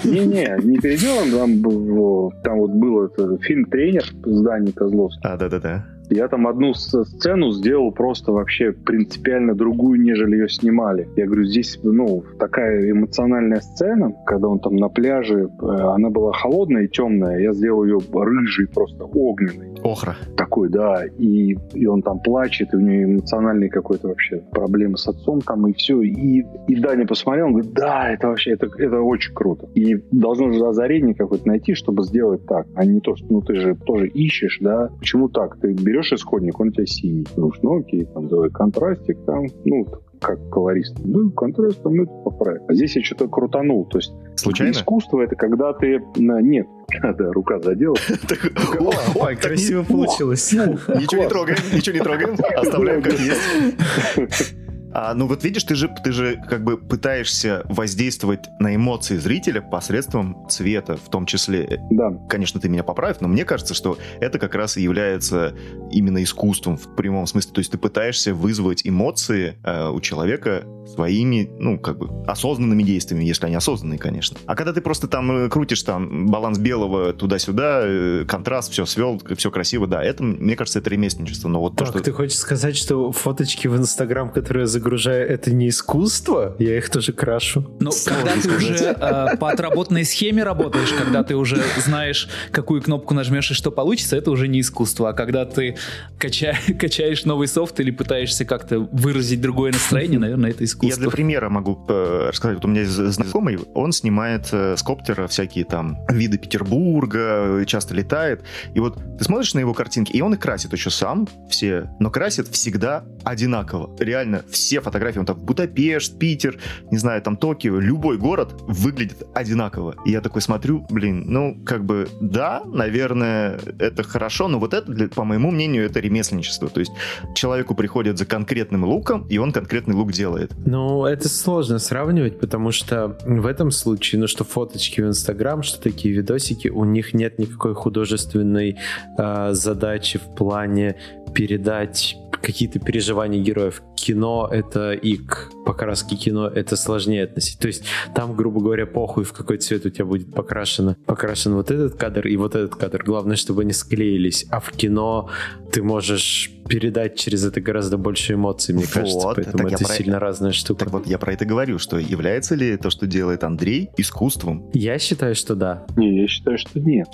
Не-не, не переделан, там, там вот был это, фильм «Тренер» с Даней Козловским. А, да-да-да. Я там одну сцену сделал просто вообще принципиально другую, нежели ее снимали. Я говорю, здесь, ну, такая эмоциональная сцена, когда он там на пляже, э, она была холодная и темная, я сделал ее рыжий, просто огненный. Охра. Такой, да, и, и он там плачет, и у него эмоциональные какой-то вообще проблемы с отцом там, и все. И, и Даня посмотрел, он говорит, да, это вообще, это, это очень круто. И должно же озарение какое-то найти, чтобы сделать так, а не то, что, ну, ты же тоже ищешь, да, почему так? Ты берешь исходник, он у тебя синий. Ну, ну, окей, там, давай контрастик, там, ну, как колорист. Ну, контраст, там, это поправим. А здесь я что-то крутанул, то есть Случайно? искусство это когда ты, на, нет, да, рука задела, Ой, красиво получилось. Ничего не трогаем, ничего не трогаем, оставляем как есть. А, ну вот видишь, ты же, ты же как бы пытаешься воздействовать на эмоции зрителя посредством цвета, в том числе. да. Конечно, ты меня поправь, но мне кажется, что это как раз и является именно искусством в прямом смысле. То есть ты пытаешься вызвать эмоции э, у человека своими, ну, как бы, осознанными действиями, если они осознанные, конечно. А когда ты просто там э, крутишь там баланс белого туда-сюда, э, контраст, все свел, все красиво, да, это, мне кажется, это ремесленничество. Но вот то, Так, что... ты хочешь сказать, что фоточки в Инстаграм, которые я загружаю, это не искусство? Я их тоже крашу. Ну, когда ты уже э, по отработанной схеме работаешь, когда ты уже знаешь, какую кнопку нажмешь и что получится, это уже не искусство. А когда ты кача- качаешь новый софт или пытаешься как-то выразить другое настроение, наверное, это Я искусство. для примера могу э, рассказать. Вот у меня есть знакомый, он снимает э, с коптера всякие там виды Петербурга, э, часто летает. И вот ты смотришь на его картинки, и он их красит еще сам, все, но красит всегда одинаково. Реально, все все фотографии, он там Будапешт, Питер, не знаю, там Токио, любой город выглядит одинаково. И я такой смотрю, блин, ну, как бы, да, наверное, это хорошо, но вот это, по моему мнению, это ремесленничество. То есть человеку приходят за конкретным луком, и он конкретный лук делает. Ну, это сложно сравнивать, потому что в этом случае, ну, что фоточки в Инстаграм, что такие видосики, у них нет никакой художественной э, задачи в плане передать какие-то переживания героев. Кино это и к покраске кино это сложнее относить. То есть там, грубо говоря, похуй, в какой цвет у тебя будет покрашено. Покрашен вот этот кадр и вот этот кадр. Главное, чтобы они склеились. А в кино ты можешь передать через это гораздо больше эмоций, мне вот, кажется. Поэтому это сильно про... разная штука. Так вот, я про это говорю, что является ли то, что делает Андрей, искусством? Я считаю, что да. Не, я считаю, что нет.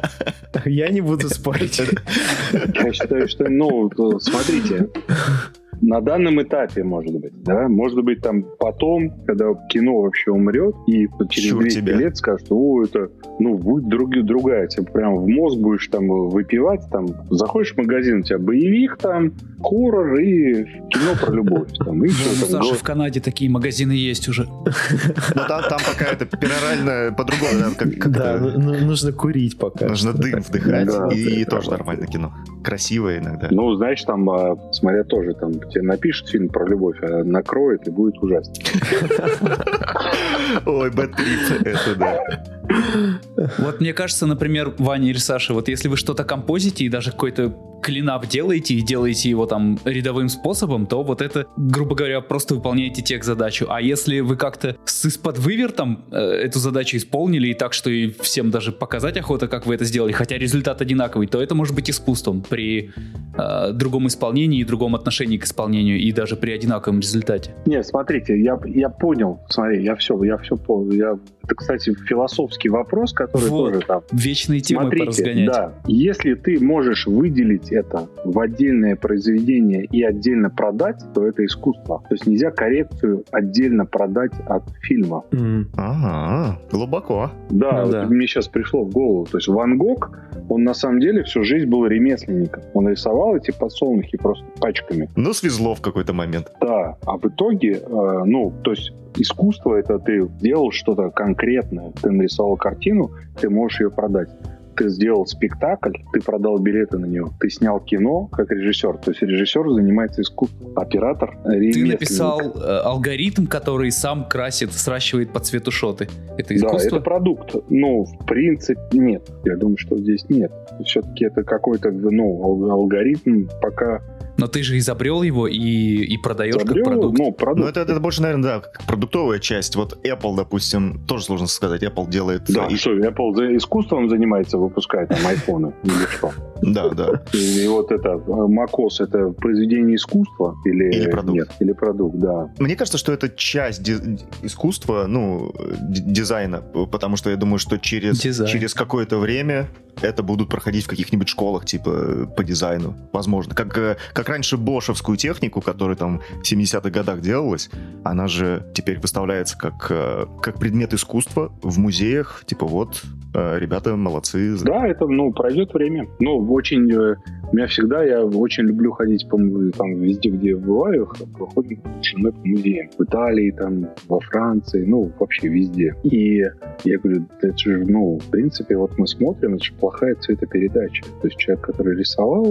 Я не буду спорить. Я считаю, что, ну, смотрите, на данном этапе, может быть, да, может быть, там потом, когда кино вообще умрет, и через Чур 200 тебя. лет скажут, о, это, ну, будет друг, другая, тебе прям в мозг будешь там выпивать, там, заходишь в магазин, у тебя боевик там, хоррор и кино про любовь. Там, и ну, все, там, Саша, в Канаде такие магазины есть уже. Но там, там пока это перорально по-другому. Как, как да, это... Ну, ну, нужно курить пока. Нужно дым вдыхать, да, и тоже нормально кино. Красивое иногда. Ну, знаешь, там, а, смотря тоже, там, тебе напишут фильм про любовь, а накроет и будет ужасно. Ой, бэтрип, это да. Вот мне кажется, например, Ваня или Саша, вот если вы что-то композите и даже какой-то клинап делаете и делаете его там рядовым способом, то вот это, грубо говоря, просто выполняете тех задачу. А если вы как-то с из-под вывертом э, эту задачу исполнили и так, что и всем даже показать охота, как вы это сделали, хотя результат одинаковый, то это может быть искусством при э, другом исполнении и другом отношении к исполнению и даже при одинаковом результате. Не, смотрите, я, я понял, смотри, я все, я все понял, я это, кстати, философский вопрос, который вот, тоже там... Вечные темы Смотрите, поразгонять. Да, если ты можешь выделить это в отдельное произведение и отдельно продать, то это искусство. То есть нельзя коррекцию отдельно продать от фильма. Mm. Ага, глубоко. Да, ну, вот да, мне сейчас пришло в голову. То есть Ван Гог, он на самом деле всю жизнь был ремесленником. Он рисовал эти подсолнухи просто пачками. Ну, свезло в какой-то момент. Да, а в итоге, э, ну, то есть искусство это ты делал что-то конкретное, ты нарисовал картину, ты можешь ее продать ты сделал спектакль, ты продал билеты на него, ты снял кино как режиссер. То есть режиссер занимается искусством, оператор Ты написал э, алгоритм, который сам красит, сращивает по цвету шоты. Это искусство? Да, это продукт. Ну, в принципе, нет. Я думаю, что здесь нет. Все-таки это какой-то ну, алгоритм пока но ты же изобрел его и, и продаешь Изобрел, как продукт. Ну, продукт. Ну, это, это больше, наверное, да, продуктовая часть. Вот Apple, допустим, тоже сложно сказать. Apple делает... Да, и... что, Apple за искусством занимается, выпускает там айфоны или что? Да, да. И, вот это macOS, это произведение искусства или, или продукт? Нет, или продукт, да. Мне кажется, что это часть искусства, ну, дизайна, потому что я думаю, что через, через какое-то время это будут проходить в каких-нибудь школах, типа, по дизайну. Возможно. Как, э, как раньше бошевскую технику, которая там в 70-х годах делалась, она же теперь выставляется как, э, как предмет искусства в музеях. Типа, вот, э, ребята молодцы. Да, это, ну, пройдет время. Ну, очень у меня всегда, я очень люблю ходить по там везде, где бываю, ходим с женой по музеям. В Италии, там, во Франции, ну, вообще везде. И я говорю, это же, ну, в принципе, вот мы смотрим, это же плохая цветопередача. То есть человек, который рисовал,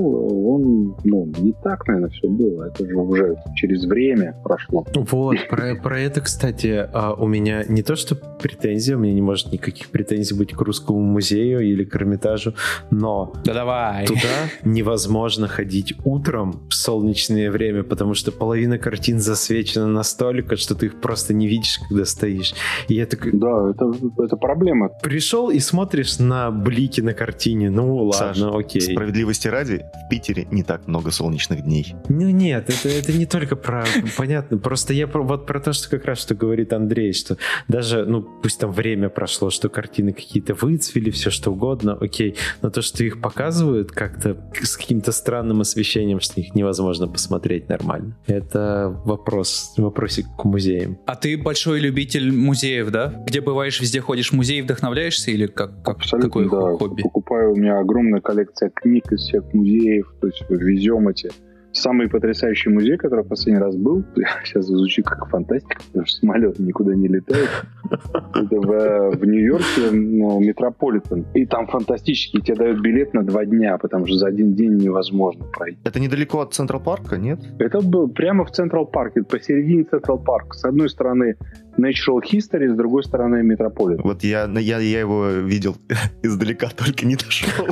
он, ну, не так, наверное, все было. Это же уже через время прошло. Вот, про, про это, кстати, а, у меня не то, что претензия, у меня не может никаких претензий быть к русскому музею или к Эрмитажу, но да давай. туда не невозможно ходить утром в солнечное время, потому что половина картин засвечена настолько, что ты их просто не видишь, когда стоишь. И я такой... Да, это, это проблема. Пришел и смотришь на блики на картине. Ну, ладно, Саш, окей. Справедливости ради, в Питере не так много солнечных дней. Ну, нет, это, это не только про... Понятно, просто я про, вот про то, что как раз что говорит Андрей, что даже, ну, пусть там время прошло, что картины какие-то выцвели, все что угодно, окей, но то, что их показывают как-то с каким-то странным освещением, что их невозможно посмотреть нормально. Это вопрос, вопросик к музеям. А ты большой любитель музеев, да? Где бываешь, везде ходишь в музей, вдохновляешься или как, как Абсолютно, какое да. хобби? Покупаю, у меня огромная коллекция книг из всех музеев, то есть везем эти самый потрясающий музей, который в последний раз был, сейчас звучит как фантастика, потому что самолет никуда не летает. Это в, в Нью-Йорке ну, Метрополитен. И там фантастически тебе дают билет на два дня, потому что за один день невозможно пройти. Это недалеко от Central Park а, нет? Это был прямо в Central Park е, посередине Central Park а. С одной стороны Natural History, с другой стороны Метрополитен. Вот я, я, я его видел издалека, только не дошел.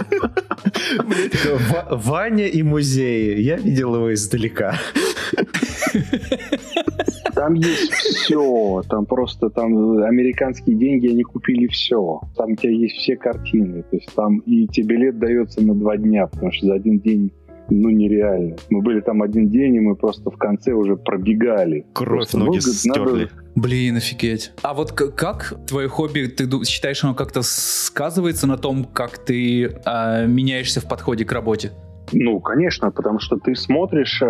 Ваня и музеи. Я видел его издалека. Там есть все. Там просто там американские деньги, они купили все. Там у тебя есть все картины. То есть там и тебе билет дается на два дня, потому что за один день ну, нереально. Мы были там один день, и мы просто в конце уже пробегали. Кровь просто, ноги ну, стерли. надо- Блин, офигеть. А вот к- как твое хобби, ты считаешь, оно как-то сказывается на том, как ты а, меняешься в подходе к работе? Ну, конечно, потому что ты смотришь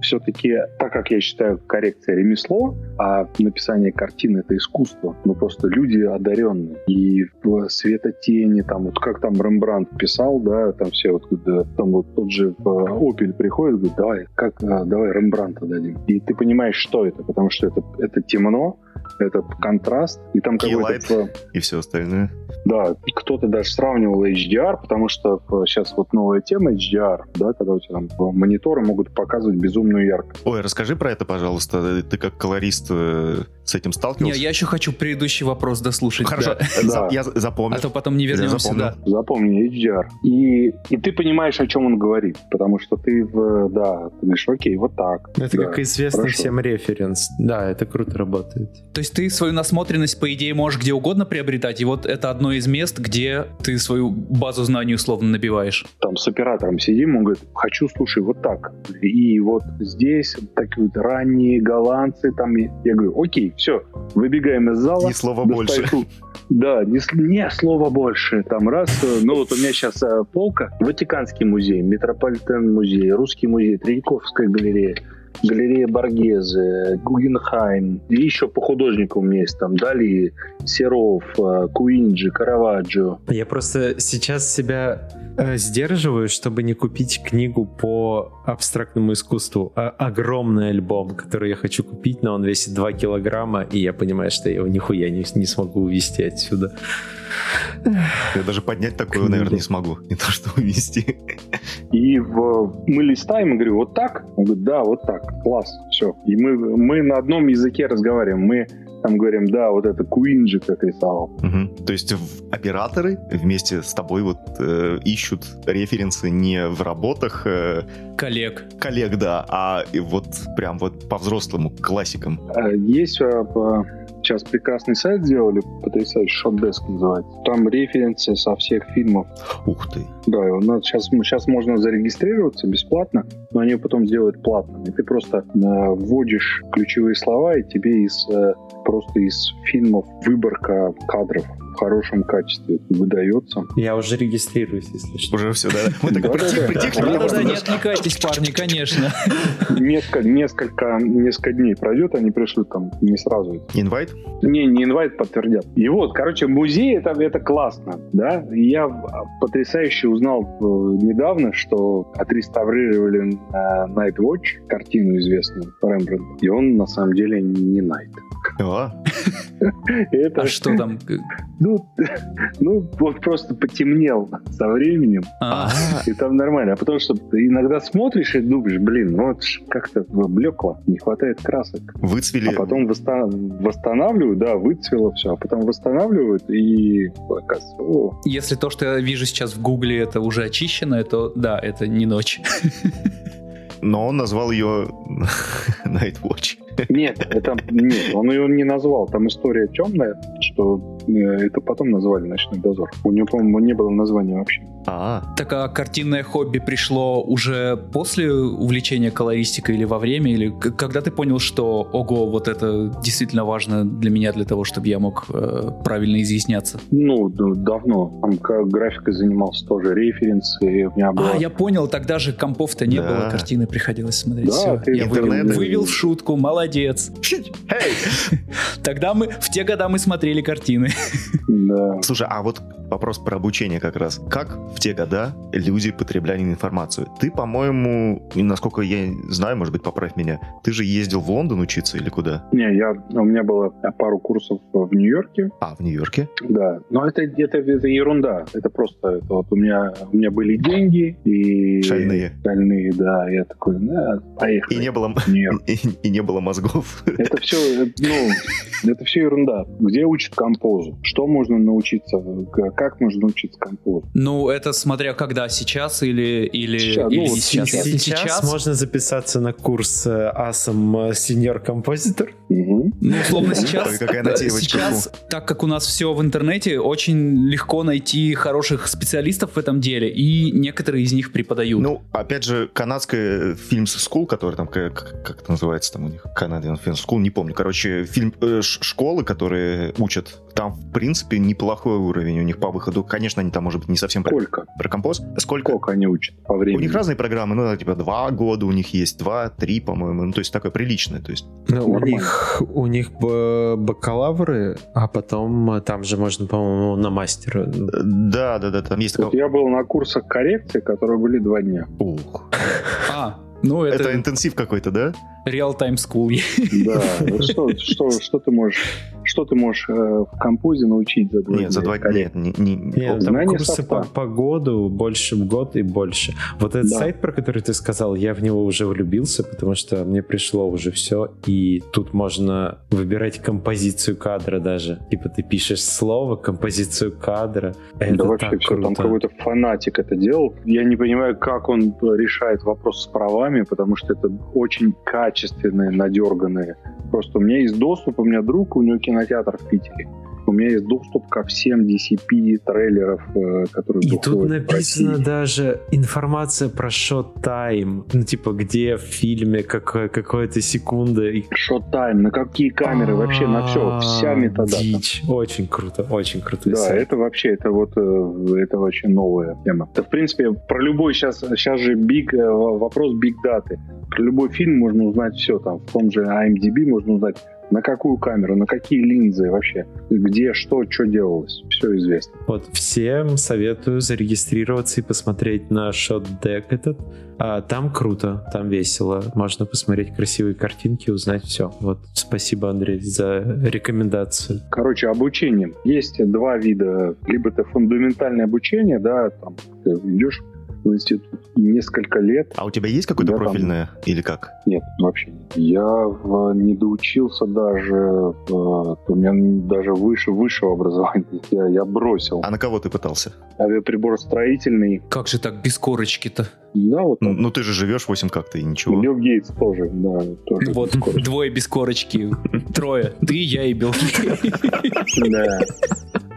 все-таки, так как я считаю, коррекция ремесло, а написание картины это искусство. Ну, просто люди одаренные. И в светотени, там, вот как там Рембрандт писал, да, там все вот, когда- там вот тот же в Опель приходит, говорит, давай, как, а, давай Рембрандта дадим. И ты понимаешь, что это, потому что это, это темно, это контраст, и там какой-то... И все остальное. Да, кто-то даже сравнивал HDR, потому что э, сейчас вот новая тема HDR, да, когда у тебя там э, мониторы могут показывать безумную яркость. Ой, расскажи про это, пожалуйста. Ты как колорист э, с этим Не, сталкивался? я еще хочу предыдущий вопрос дослушать. Хорошо, да. Да. я запомнил. А то потом не вернемся, запомнил. да. Запомни, HDR. И, и ты понимаешь, о чем он говорит, потому что ты, в, да, ты говоришь, окей, вот так. Это Да, как известный хорошо. всем референс. Да, это круто работает. То есть ты свою насмотренность, по идее, можешь где угодно приобретать, и вот это одно из мест, где ты свою базу знаний условно набиваешь. Там с оператором сидим, он говорит, хочу, слушай, вот так. И вот здесь такие вот ранние голландцы, там, я говорю, окей, все, выбегаем из зала. Ни слова больше. Да, с- ни слова больше. Там раз, ну вот у меня сейчас э, полка, Ватиканский музей, Метрополитен музей, Русский музей, Третьяковская галерея, галерея Боргезе, Гугенхайм. И еще по художникам у меня есть там Дали, Серов, э, Куинджи, Караваджо. Я просто сейчас себя э, сдерживаю, чтобы не купить книгу по абстрактному искусству. А- огромный альбом, который я хочу купить, но он весит 2 килограмма, и я понимаю, что я его нихуя не, не смогу увезти отсюда. Я даже поднять такое, наверное, не смогу. Не то, что увести. И в- мы листаем, и говорю, вот так? Он говорит, да, вот так, класс, все. И мы, мы на одном языке разговариваем. Мы там говорим, да, вот это Куинджи как рисовал. Мгм. То есть операторы вместе с тобой вот э, ищут референсы не в работах э, Коллег. коллег, да, а вот прям вот по-взрослому, классикам. А, Есть по- сейчас прекрасный сайт сделали, потрясающий, Shotdesk называется. Там референсы со всех фильмов. Ух ты. Да, и у нас сейчас, сейчас можно зарегистрироваться бесплатно, но они потом сделают платным. И ты просто э, вводишь ключевые слова, и тебе из э, просто из фильмов выборка кадров в хорошем качестве выдается. Я уже регистрируюсь, если что. Уже все, да. Мы так притихли, не отвлекайтесь, парни, конечно. Несколько, несколько, дней пройдет, они пришлют там не сразу. Инвайт? Не, не инвайт подтвердят. И вот, короче, музей это, это классно, да. Я потрясающе узнал э, недавно, что отреставрировали э, Night Watch, картину известную Рембрандта, и он на самом деле не Найт. Это, А что там? ну, ну, вот просто потемнел со временем, А, и там нормально. А потому что ты иногда смотришь и думаешь, блин, ну вот как-то блекло, не хватает красок. выцвели. А потом восста- восстанавливают, да, выцвело все, а потом восстанавливают и оказывается, о, Если то, что я вижу сейчас в Гугле, это уже очищено, то да, это не ночь. Но он назвал ее Night Watch. Нет, это нет, он ее не назвал. Там история темная, что э, это потом назвали ночной дозор. У него, по-моему, не было названия вообще. А, Так а картинное хобби пришло уже после увлечения колористикой или во время, или когда ты понял, что ого, вот это действительно важно для меня, для того, чтобы я мог э, правильно изъясняться? Ну, давно. Там как графикой занимался тоже референс, и у меня была... А, я понял, тогда же компов-то не Да. было, картины приходилось смотреть. Да, Всё, ты- я вывел, интернет. вывел в шутку, молодец. Тогда мы, в те года мы смотрели картины. Да. Слушай, а вот вопрос про обучение как раз. Как в те года люди потребляли информацию? Ты, по-моему, насколько я знаю, может быть, поправь меня, ты же ездил в Лондон учиться или куда? Не, я, у меня было пару курсов в Нью-Йорке, А, в Нью-Йорке? да. Но это, это, это ерунда. Это просто, это вот у меня, у меня были деньги и... Шальные. Шальные, да. Я такой, да, поехали. И не было, и, и не было мозгов. Это все, ну, это все ерунда. Где учат композу? Что можно научиться? Как можно научиться композу? Ну, это смотря когда, сейчас или, или, Сейчас, или ну, вот сейчас. сейчас. Сейчас, можно записаться на курс э, ASM Senior Compositor. Ну, условно, сейчас, Ой, какая нативочка. сейчас, так как у нас все в интернете, очень легко найти хороших специалистов в этом деле, и некоторые из них преподают. Ну, опять же, канадская фильм School, который там, как, как это называется там у них, Canadian Film School, не помню. Короче, фильм, э, школы, которые учат, там, в принципе, неплохой уровень у них по выходу. Конечно, они там, может быть, не совсем про, Сколько? про композ. Сколько? Сколько они учат по У времени? них разные программы, ну, типа, два года у них есть, два, три, по-моему, ну, то есть такое приличное, то есть. Ну, у них, у них б- бакалавры, а потом э, там же можно, по-моему, на мастера. э, Да, да, да, там есть Вот такое... я был на курсах коррекции, которые были два дня. Ух. А, ну это, Это интенсив какой-то, да? real-time school. Да, что, что, что ты можешь, что ты можешь э, в композе научить за два дня? Нет, за два дня. Нет, не, не- Нет, там Знание курсы софта. по, по году, больше год и больше. Вот этот Да. сайт, про который ты сказал, я в него уже влюбился, потому что мне пришло уже все, и тут можно выбирать композицию кадра даже. Типа ты пишешь слово, композицию кадра. Это да вообще так все, круто. там какой-то фанатик это делал. Я не понимаю, как он решает вопрос с правами, потому что это очень качественные, надерганные. Просто у меня есть доступ, у меня друг, у него кинотеатр в Питере. У меня есть доступ ко всем DCP трейлеров, э, которые И тут написано даже информация про shot time, ну типа где в фильме какая, какая-то секунда. и- Шот-тайм, на какие камеры, вообще на все, вся А, метадата. Дичь. Очень круто, очень крутой Да, сайт. это вообще, это вот, э, это вообще новая тема. Да, в принципе, про любой сейчас, сейчас же big, э, вопрос биг даты. Про любой фильм можно узнать все там. В том же IMDb можно узнать, на какую камеру, на какие линзы вообще, где, что, что делалось. Все известно. Вот всем советую зарегистрироваться и посмотреть на Deck этот. А, там круто, там весело. Можно посмотреть красивые картинки, узнать все. Вот спасибо, Андрей, за рекомендацию. Короче, обучение. Есть два вида. Либо это фундаментальное обучение, да, там ты идешь в институт несколько лет, А у тебя есть какое-то там- профильное или как? Нет, вообще нет. Я в- не доучился даже, в- у меня даже выше высшего образования. Я, я бросил. А на кого ты пытался? Авиаприбор строительный. Как же так без корочки-то? Да, вот Ну, так. ну, ты же живешь 8 как-то и ничего. Билл Гейтс тоже, да, тоже. Вот такой. двое без корочки, трое. Ты, я и Билл. Да.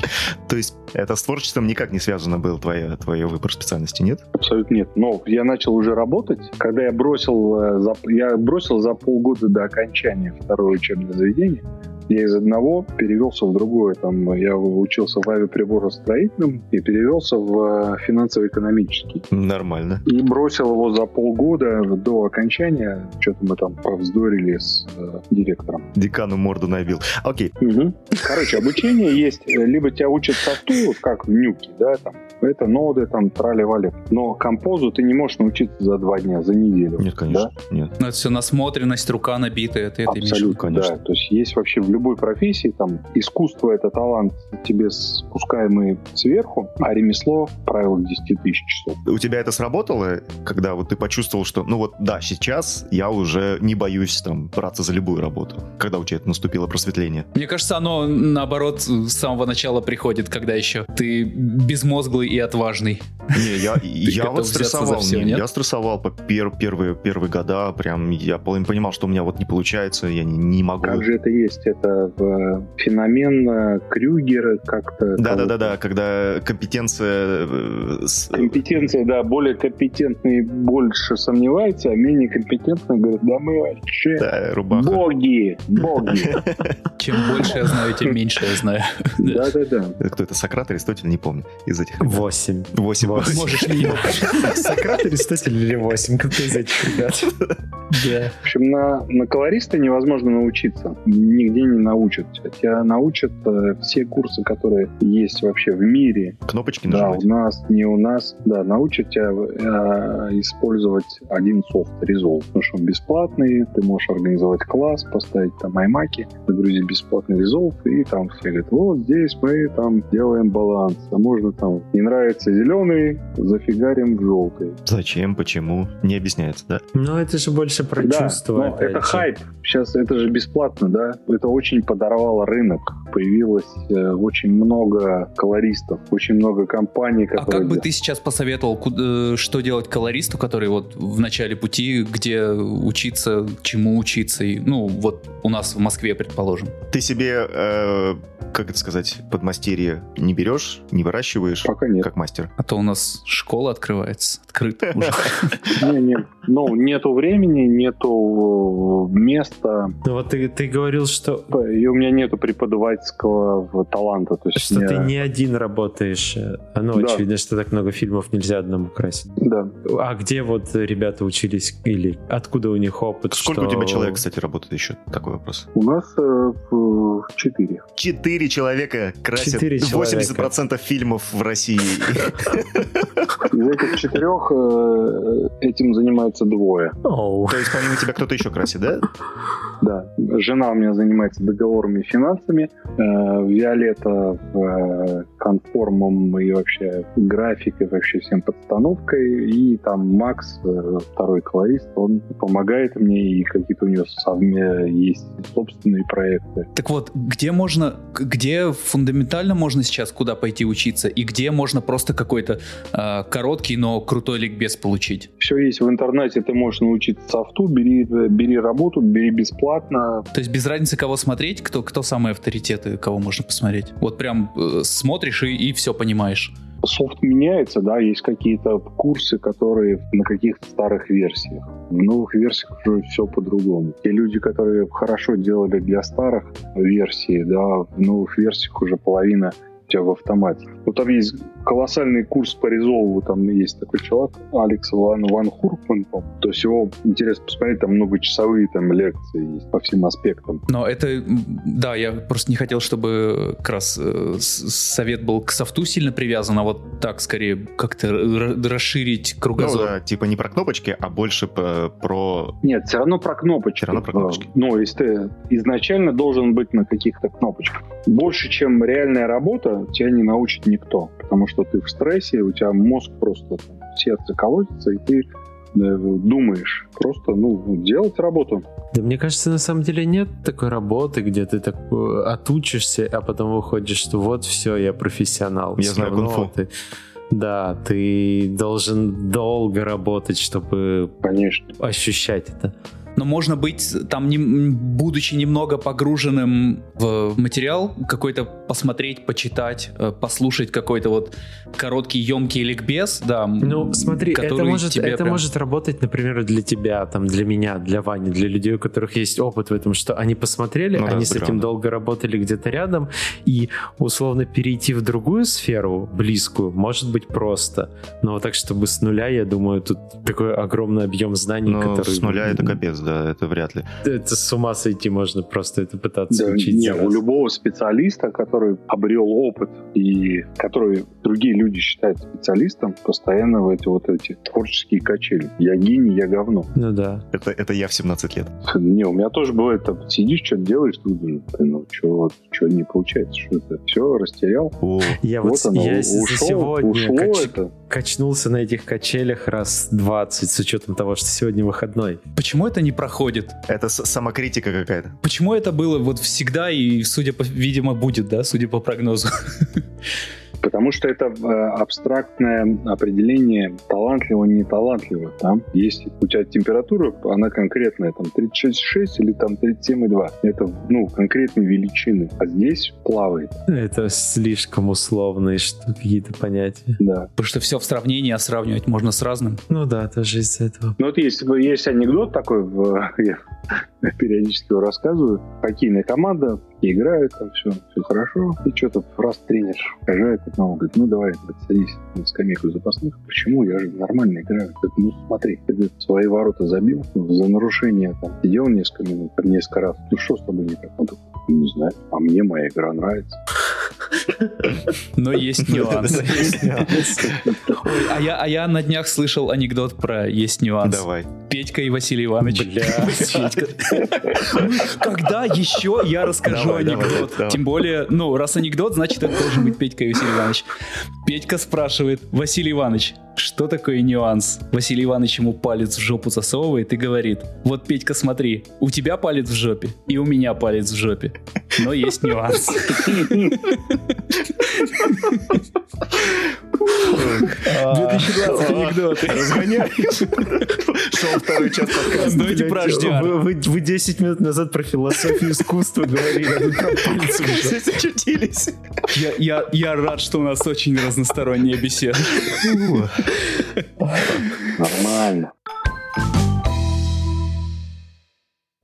То есть это с творчеством никак не связано был твоя, твой выбор специальности, нет? Абсолютно нет. Но я начал уже работать, когда я бросил, э, я бросил за полгода до окончания второе учебное заведение. Я из одного перевелся в другое. Там я учился в авиаприборостроительном и перевелся в э, финансово-экономический. Нормально. И бросил его за полгода до окончания. Что-то мы там повздорили с э, директором. Декану морду набил. Окей. Мгм. Короче, обучение есть. Либо тебя учат софту, вот как в нюке, да, там, это ноды, там, трали-вали. Но композу ты не можешь научиться за два дня, за неделю. Нет, конечно. Нет. Ну, это все насмотренность, рука набитая, ты это? Абсолютно, конечно. да. То есть есть вообще в любой профессии, там, искусство — это талант тебе спускаемый сверху, а ремесло — правило 10 тысяч часов. У тебя это сработало, когда вот ты почувствовал, что, ну вот, да, сейчас я уже не боюсь там браться за любую работу, когда у тебя это наступило просветление. Мне кажется, оно, наоборот, с самого начала приходит, когда еще ты безмозглый и отважный. Не, я, я вот стрессовал, всё, не, я стрессовал по пер- первые, первые года, прям я понимал, что у меня вот не получается, я не, не могу. Как же это есть? Это э, феномен э, Крюгера как-то... Да-да-да-да, когда компетенция... э, Компетенция, да, более компетентные больше сомневаются, а менее компетентные говорят, да мы вообще Да, рубаха. боги, боги. Чем больше я знаю, тем меньше я знаю. Да-да-да. Кто это, Сократ, Аристотель, не помню, из этих. Восемь. Восемь. Восемь. Можешь мимо. Сократ, Аристотель или восемь? Кто из этих ребят? Да. В общем, на, на колориста невозможно научиться. Нигде не не научат тебя. Научат э, все курсы, которые есть вообще в мире. Кнопочки Да, нажимать. у нас, не у нас. Да, научат тебя э, использовать один софт Resolve. Потому что он бесплатный, ты можешь организовать класс, поставить там аймаки, загрузить бесплатный Resolve, и там все говорят, вот здесь мы там делаем баланс. А можно там, не нравится зеленый, зафигарим в желтый. Зачем, почему? Не объясняется, да? Ну, это же больше про Да, чувства. это же. хайп. Сейчас это же бесплатно, да? Это очень подорвало рынок. Появилось э, очень много колористов, очень много компаний, А которые... как бы ты сейчас посоветовал, куда- э, что делать колористу, который вот в начале пути, где учиться, чему учиться? И, ну, вот у нас в Москве, предположим. Ты себе, э, как это сказать, подмастерье не берешь, не выращиваешь, Пока нет. как мастер? А то у нас школа открывается, открыта уже. Не, не, ну, нету времени, нету э, места, Ну вот ты, ты говорил, что, и у меня нету преподавательского таланта. То есть что я- ты не один работаешь. А, Ну, Да. очевидно, что так много фильмов нельзя одному красить. Да. А где вот ребята учились или откуда у них опыт? Сколько что- у тебя человек, кстати, работает еще? Такой вопрос. У нас э, четыре. Четыре человека красят Четыре 80% фильмов в России. Из этих четырех э, этим занимаются двое. Оу. То есть помимо тебя кто-то еще красит, да? Да, жена у меня занимается договорами и финансами, э, Виолетта э, конформом и вообще графикой, вообще всем подстановкой, и там Макс, э, второй колорист, он помогает мне, и какие-то у него совме- есть собственные проекты. Так вот, где можно, где фундаментально можно сейчас куда пойти учиться, и где можно просто какой-то э, короткий, но крутой ликбез получить? Все есть в интернете, ты можешь научиться софту, бери, бери работу, бери бесплатно. То есть без разницы, кого смотреть, кто, кто самые авторитеты, кого можно посмотреть. Вот прям э, смотришь и, и все понимаешь. Софт меняется, да, есть какие-то курсы, которые на каких-то старых версиях. В новых версиях уже все по-другому. Те люди, которые хорошо делали для старых версий, да, в новых версиях уже половина у тебя в автомате. Вот там есть колоссальный курс по резолву, там есть такой человек, Алекс Ван, Ван Хуркман, то есть его интересно посмотреть, там многочасовые там лекции есть по всем аспектам. Но это, да, я просто не хотел, чтобы как раз э, совет был к софту сильно привязан, а вот так скорее как-то расширить Ну кругозор. да, типа не про кнопочки, а больше про... Нет, все равно про кнопочки. Всё равно про кнопочки. Ну, если ты изначально должен быть на каких-то кнопочках. Больше, чем реальная работа, тебя не научит никто. Потому что ты в стрессе, у тебя мозг просто там, сердце колотится, и ты э, думаешь. Просто, ну, делать работу. Да мне кажется, на самом деле нет такой работы, где ты так э, отучишься, а потом выходишь, что вот все, я профессионал. Я знаю равно кунг-фу. ты- Да, ты должен долго работать, чтобы Конечно. ощущать это. Но можно быть там, не- будучи немного погруженным в материал, какой-то посмотреть, почитать, э, послушать какой-то вот короткий, емкий ликбез, да. Ну, смотри, это может, тебе это прям- может работать, например, для тебя, там, для меня, для Вани, для людей, у которых есть опыт в этом, что они посмотрели, Ну да, они с с этим долго работали где-то рядом, и условно перейти в другую сферу, близкую, может быть просто. Но вот так, чтобы с нуля, я думаю, тут такой огромный объем знаний, Ну, который... с нуля это капец, да, это вряд ли. Это с ума сойти можно просто это пытаться Да, учить. не, у любого специалиста, который обрел опыт и который другие люди считают специалистом, постоянно в эти вот эти творческие качели. Я гений, я говно. Ну да. Это, это я в 17 лет. Не, у меня тоже бывает, там, сидишь, что-то делаешь, тут, блин, ну, что, что не получается, что это? Все, растерял. О, Я вот, вот оно, я ушел, сегодня ушло кач- это. качнулся на этих качелях раз 20, с учетом того, что сегодня выходной. Почему это не проходит? это самокритика какая-то. Почему это было вот всегда и, судя по, видимо, будет, да, судя по прогнозу? Потому что это э, абстрактное определение талантливого, не талантливого. Там, если у тебя температура, она конкретная, там 36,6 или там 37,2. Это, ну, конкретные величины. А здесь плавает, Это слишком условные какие-то понятия. да. Потому что все в сравнении, а сравнивать можно с разным. Ну да, тоже из-за этого. Ну вот есть, есть анекдот такой, в, я периодически его рассказываю. Хоккейная команда, и играют, там все, все хорошо. И что-то раз тренер скажет одного, говорит, ну давай, садись на скамейку запасных. Почему? Я же нормально играю. Говорит, ну смотри, ты говорит, свои ворота забил, за нарушение там сидел несколько минут, несколько раз. Ну что с тобой не так? Он такой, Не знаю. А мне моя игра нравится. Но есть нюансы. Ой, а я, а я на днях слышал анекдот про есть нюанс. Давай. Петька и Василий Иванович. Когда еще я расскажу анекдот? Тем более, ну, раз анекдот, значит, это должен быть Петька и Василий Иванович. Петька спрашивает, Василий Иванович, что такое нюанс? Василий Иванович ему палец в жопу засовывает и говорит, вот, Петька, смотри, у тебя палец в жопе, и у меня палец в жопе. Но есть нюанс. 2020 анекдоты. Разгоняешь. Шел второй час подкаста. Давайте про. Вы, вы- вы 10 минут назад про философию искусства говорили, а. Здесь очутились. Я, я, я рад, что у нас очень разносторонняя беседа. Нормально.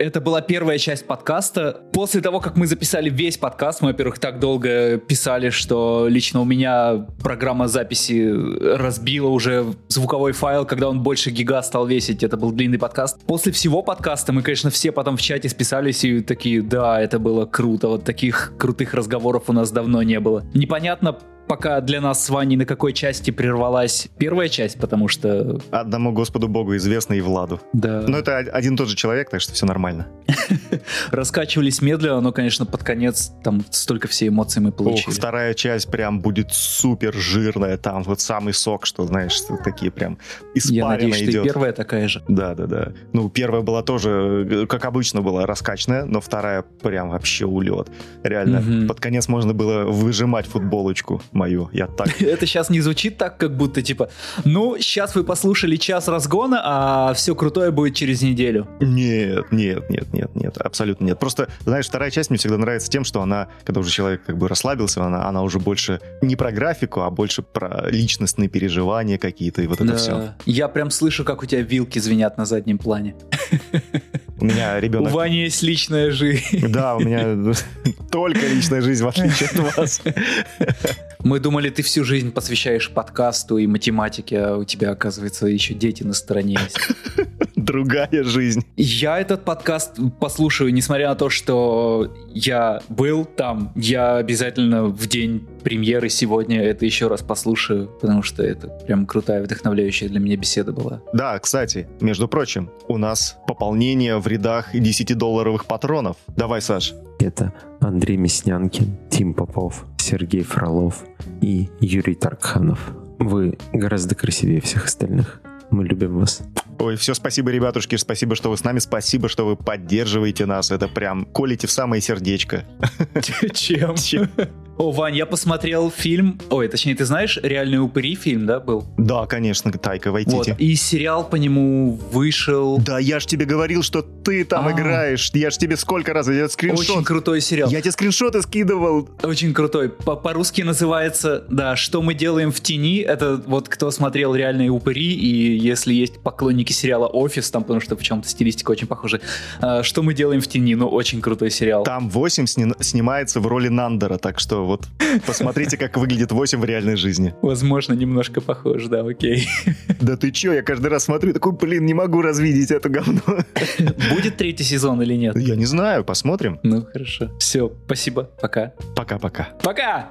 Это была первая часть подкаста. После того, как мы записали весь подкаст, мы, во-первых, так долго писали, что лично у меня программа записи разбила уже звуковой файл, когда он больше гига стал весить. Это был длинный подкаст. После всего подкаста мы, конечно, все потом в чате списались и такие, да, это было круто. Вот таких крутых разговоров у нас давно не было. Непонятно, пока для нас с Ваней на какой части прервалась первая часть, потому что... Одному Господу Богу известно и Владу. Да. Но это один и тот же человек, так что все нормально. раскачивались медленно, но, конечно, под конец там столько все эмоций мы получили. Ох, вторая часть прям будет супер жирная, там вот самый сок, что, знаешь, такие прям Я испарина надеюсь, что и идет. первая такая же. Да, да, да. Ну, первая была тоже, э, как обычно, была раскачанная, но вторая прям вообще улет. Реально. Мгм. Под конец можно было выжимать футболочку мою. Я так... Это сейчас не звучит так, как будто типа, ну, сейчас вы послушали час разгона, а все крутое будет через неделю. Нет, нет, нет, нет, нет, абсолютно нет. Просто, знаешь, вторая часть мне всегда нравится тем, что она, когда уже человек как бы расслабился, она, она уже больше не про графику, а больше про личностные переживания какие-то и вот это Да. все. Я прям слышу, как у тебя вилки звенят на заднем плане. У меня У ребенок... Вани есть личная жизнь. Да, у меня только личная жизнь, в отличие от вас. Мы думали, ты всю жизнь посвящаешь подкасту и математике, а у тебя, оказывается, еще дети на стороне есть. Другая жизнь. Я этот подкаст послушаю, несмотря на то, что я был там, я обязательно в день премьеры сегодня это еще раз послушаю, потому что это прям крутая, вдохновляющая для меня беседа была. Да, кстати, между прочим, у нас пополнение в рядах 10-долларовых патронов. Давай, Саш. Это Андрей Мяснянкин, Тим Попов, Сергей Фролов и Юрий Таркханов. Вы гораздо красивее всех остальных. Мы любим вас. Ой, все, спасибо, ребятушки, спасибо, что вы с нами, спасибо, что вы поддерживаете нас. Это прям колите в самое сердечко. Чем? О, Вань, я посмотрел фильм, ой, точнее, ты знаешь, «Реальные упыри» фильм, да, был? Да, конечно, Тайка Вот, Вайтити. и сериал по нему вышел. Да, я ж тебе говорил, что ты там А. играешь. Я ж тебе сколько раз, я скриншот... Очень крутой сериал. Я тебе скриншоты скидывал. Очень крутой. По- По-русски называется, да, «Что мы делаем в тени». Это вот кто смотрел «Реальные упыри», и если есть поклонники сериала «Офис», там, потому что в чем-то стилистика очень похожа, а, «Что мы делаем в тени», ну, очень крутой сериал. Там 8 сни- снимается в роли Нандера, так что вот посмотрите, как выглядит 8 в реальной жизни. Возможно, немножко похож, да, окей. Да ты чё, я каждый раз смотрю, такой, блин, не могу развидеть это говно. Будет третий сезон или нет? Я не знаю, посмотрим. Ну, хорошо. Все, спасибо, пока. Пока-пока. Пока!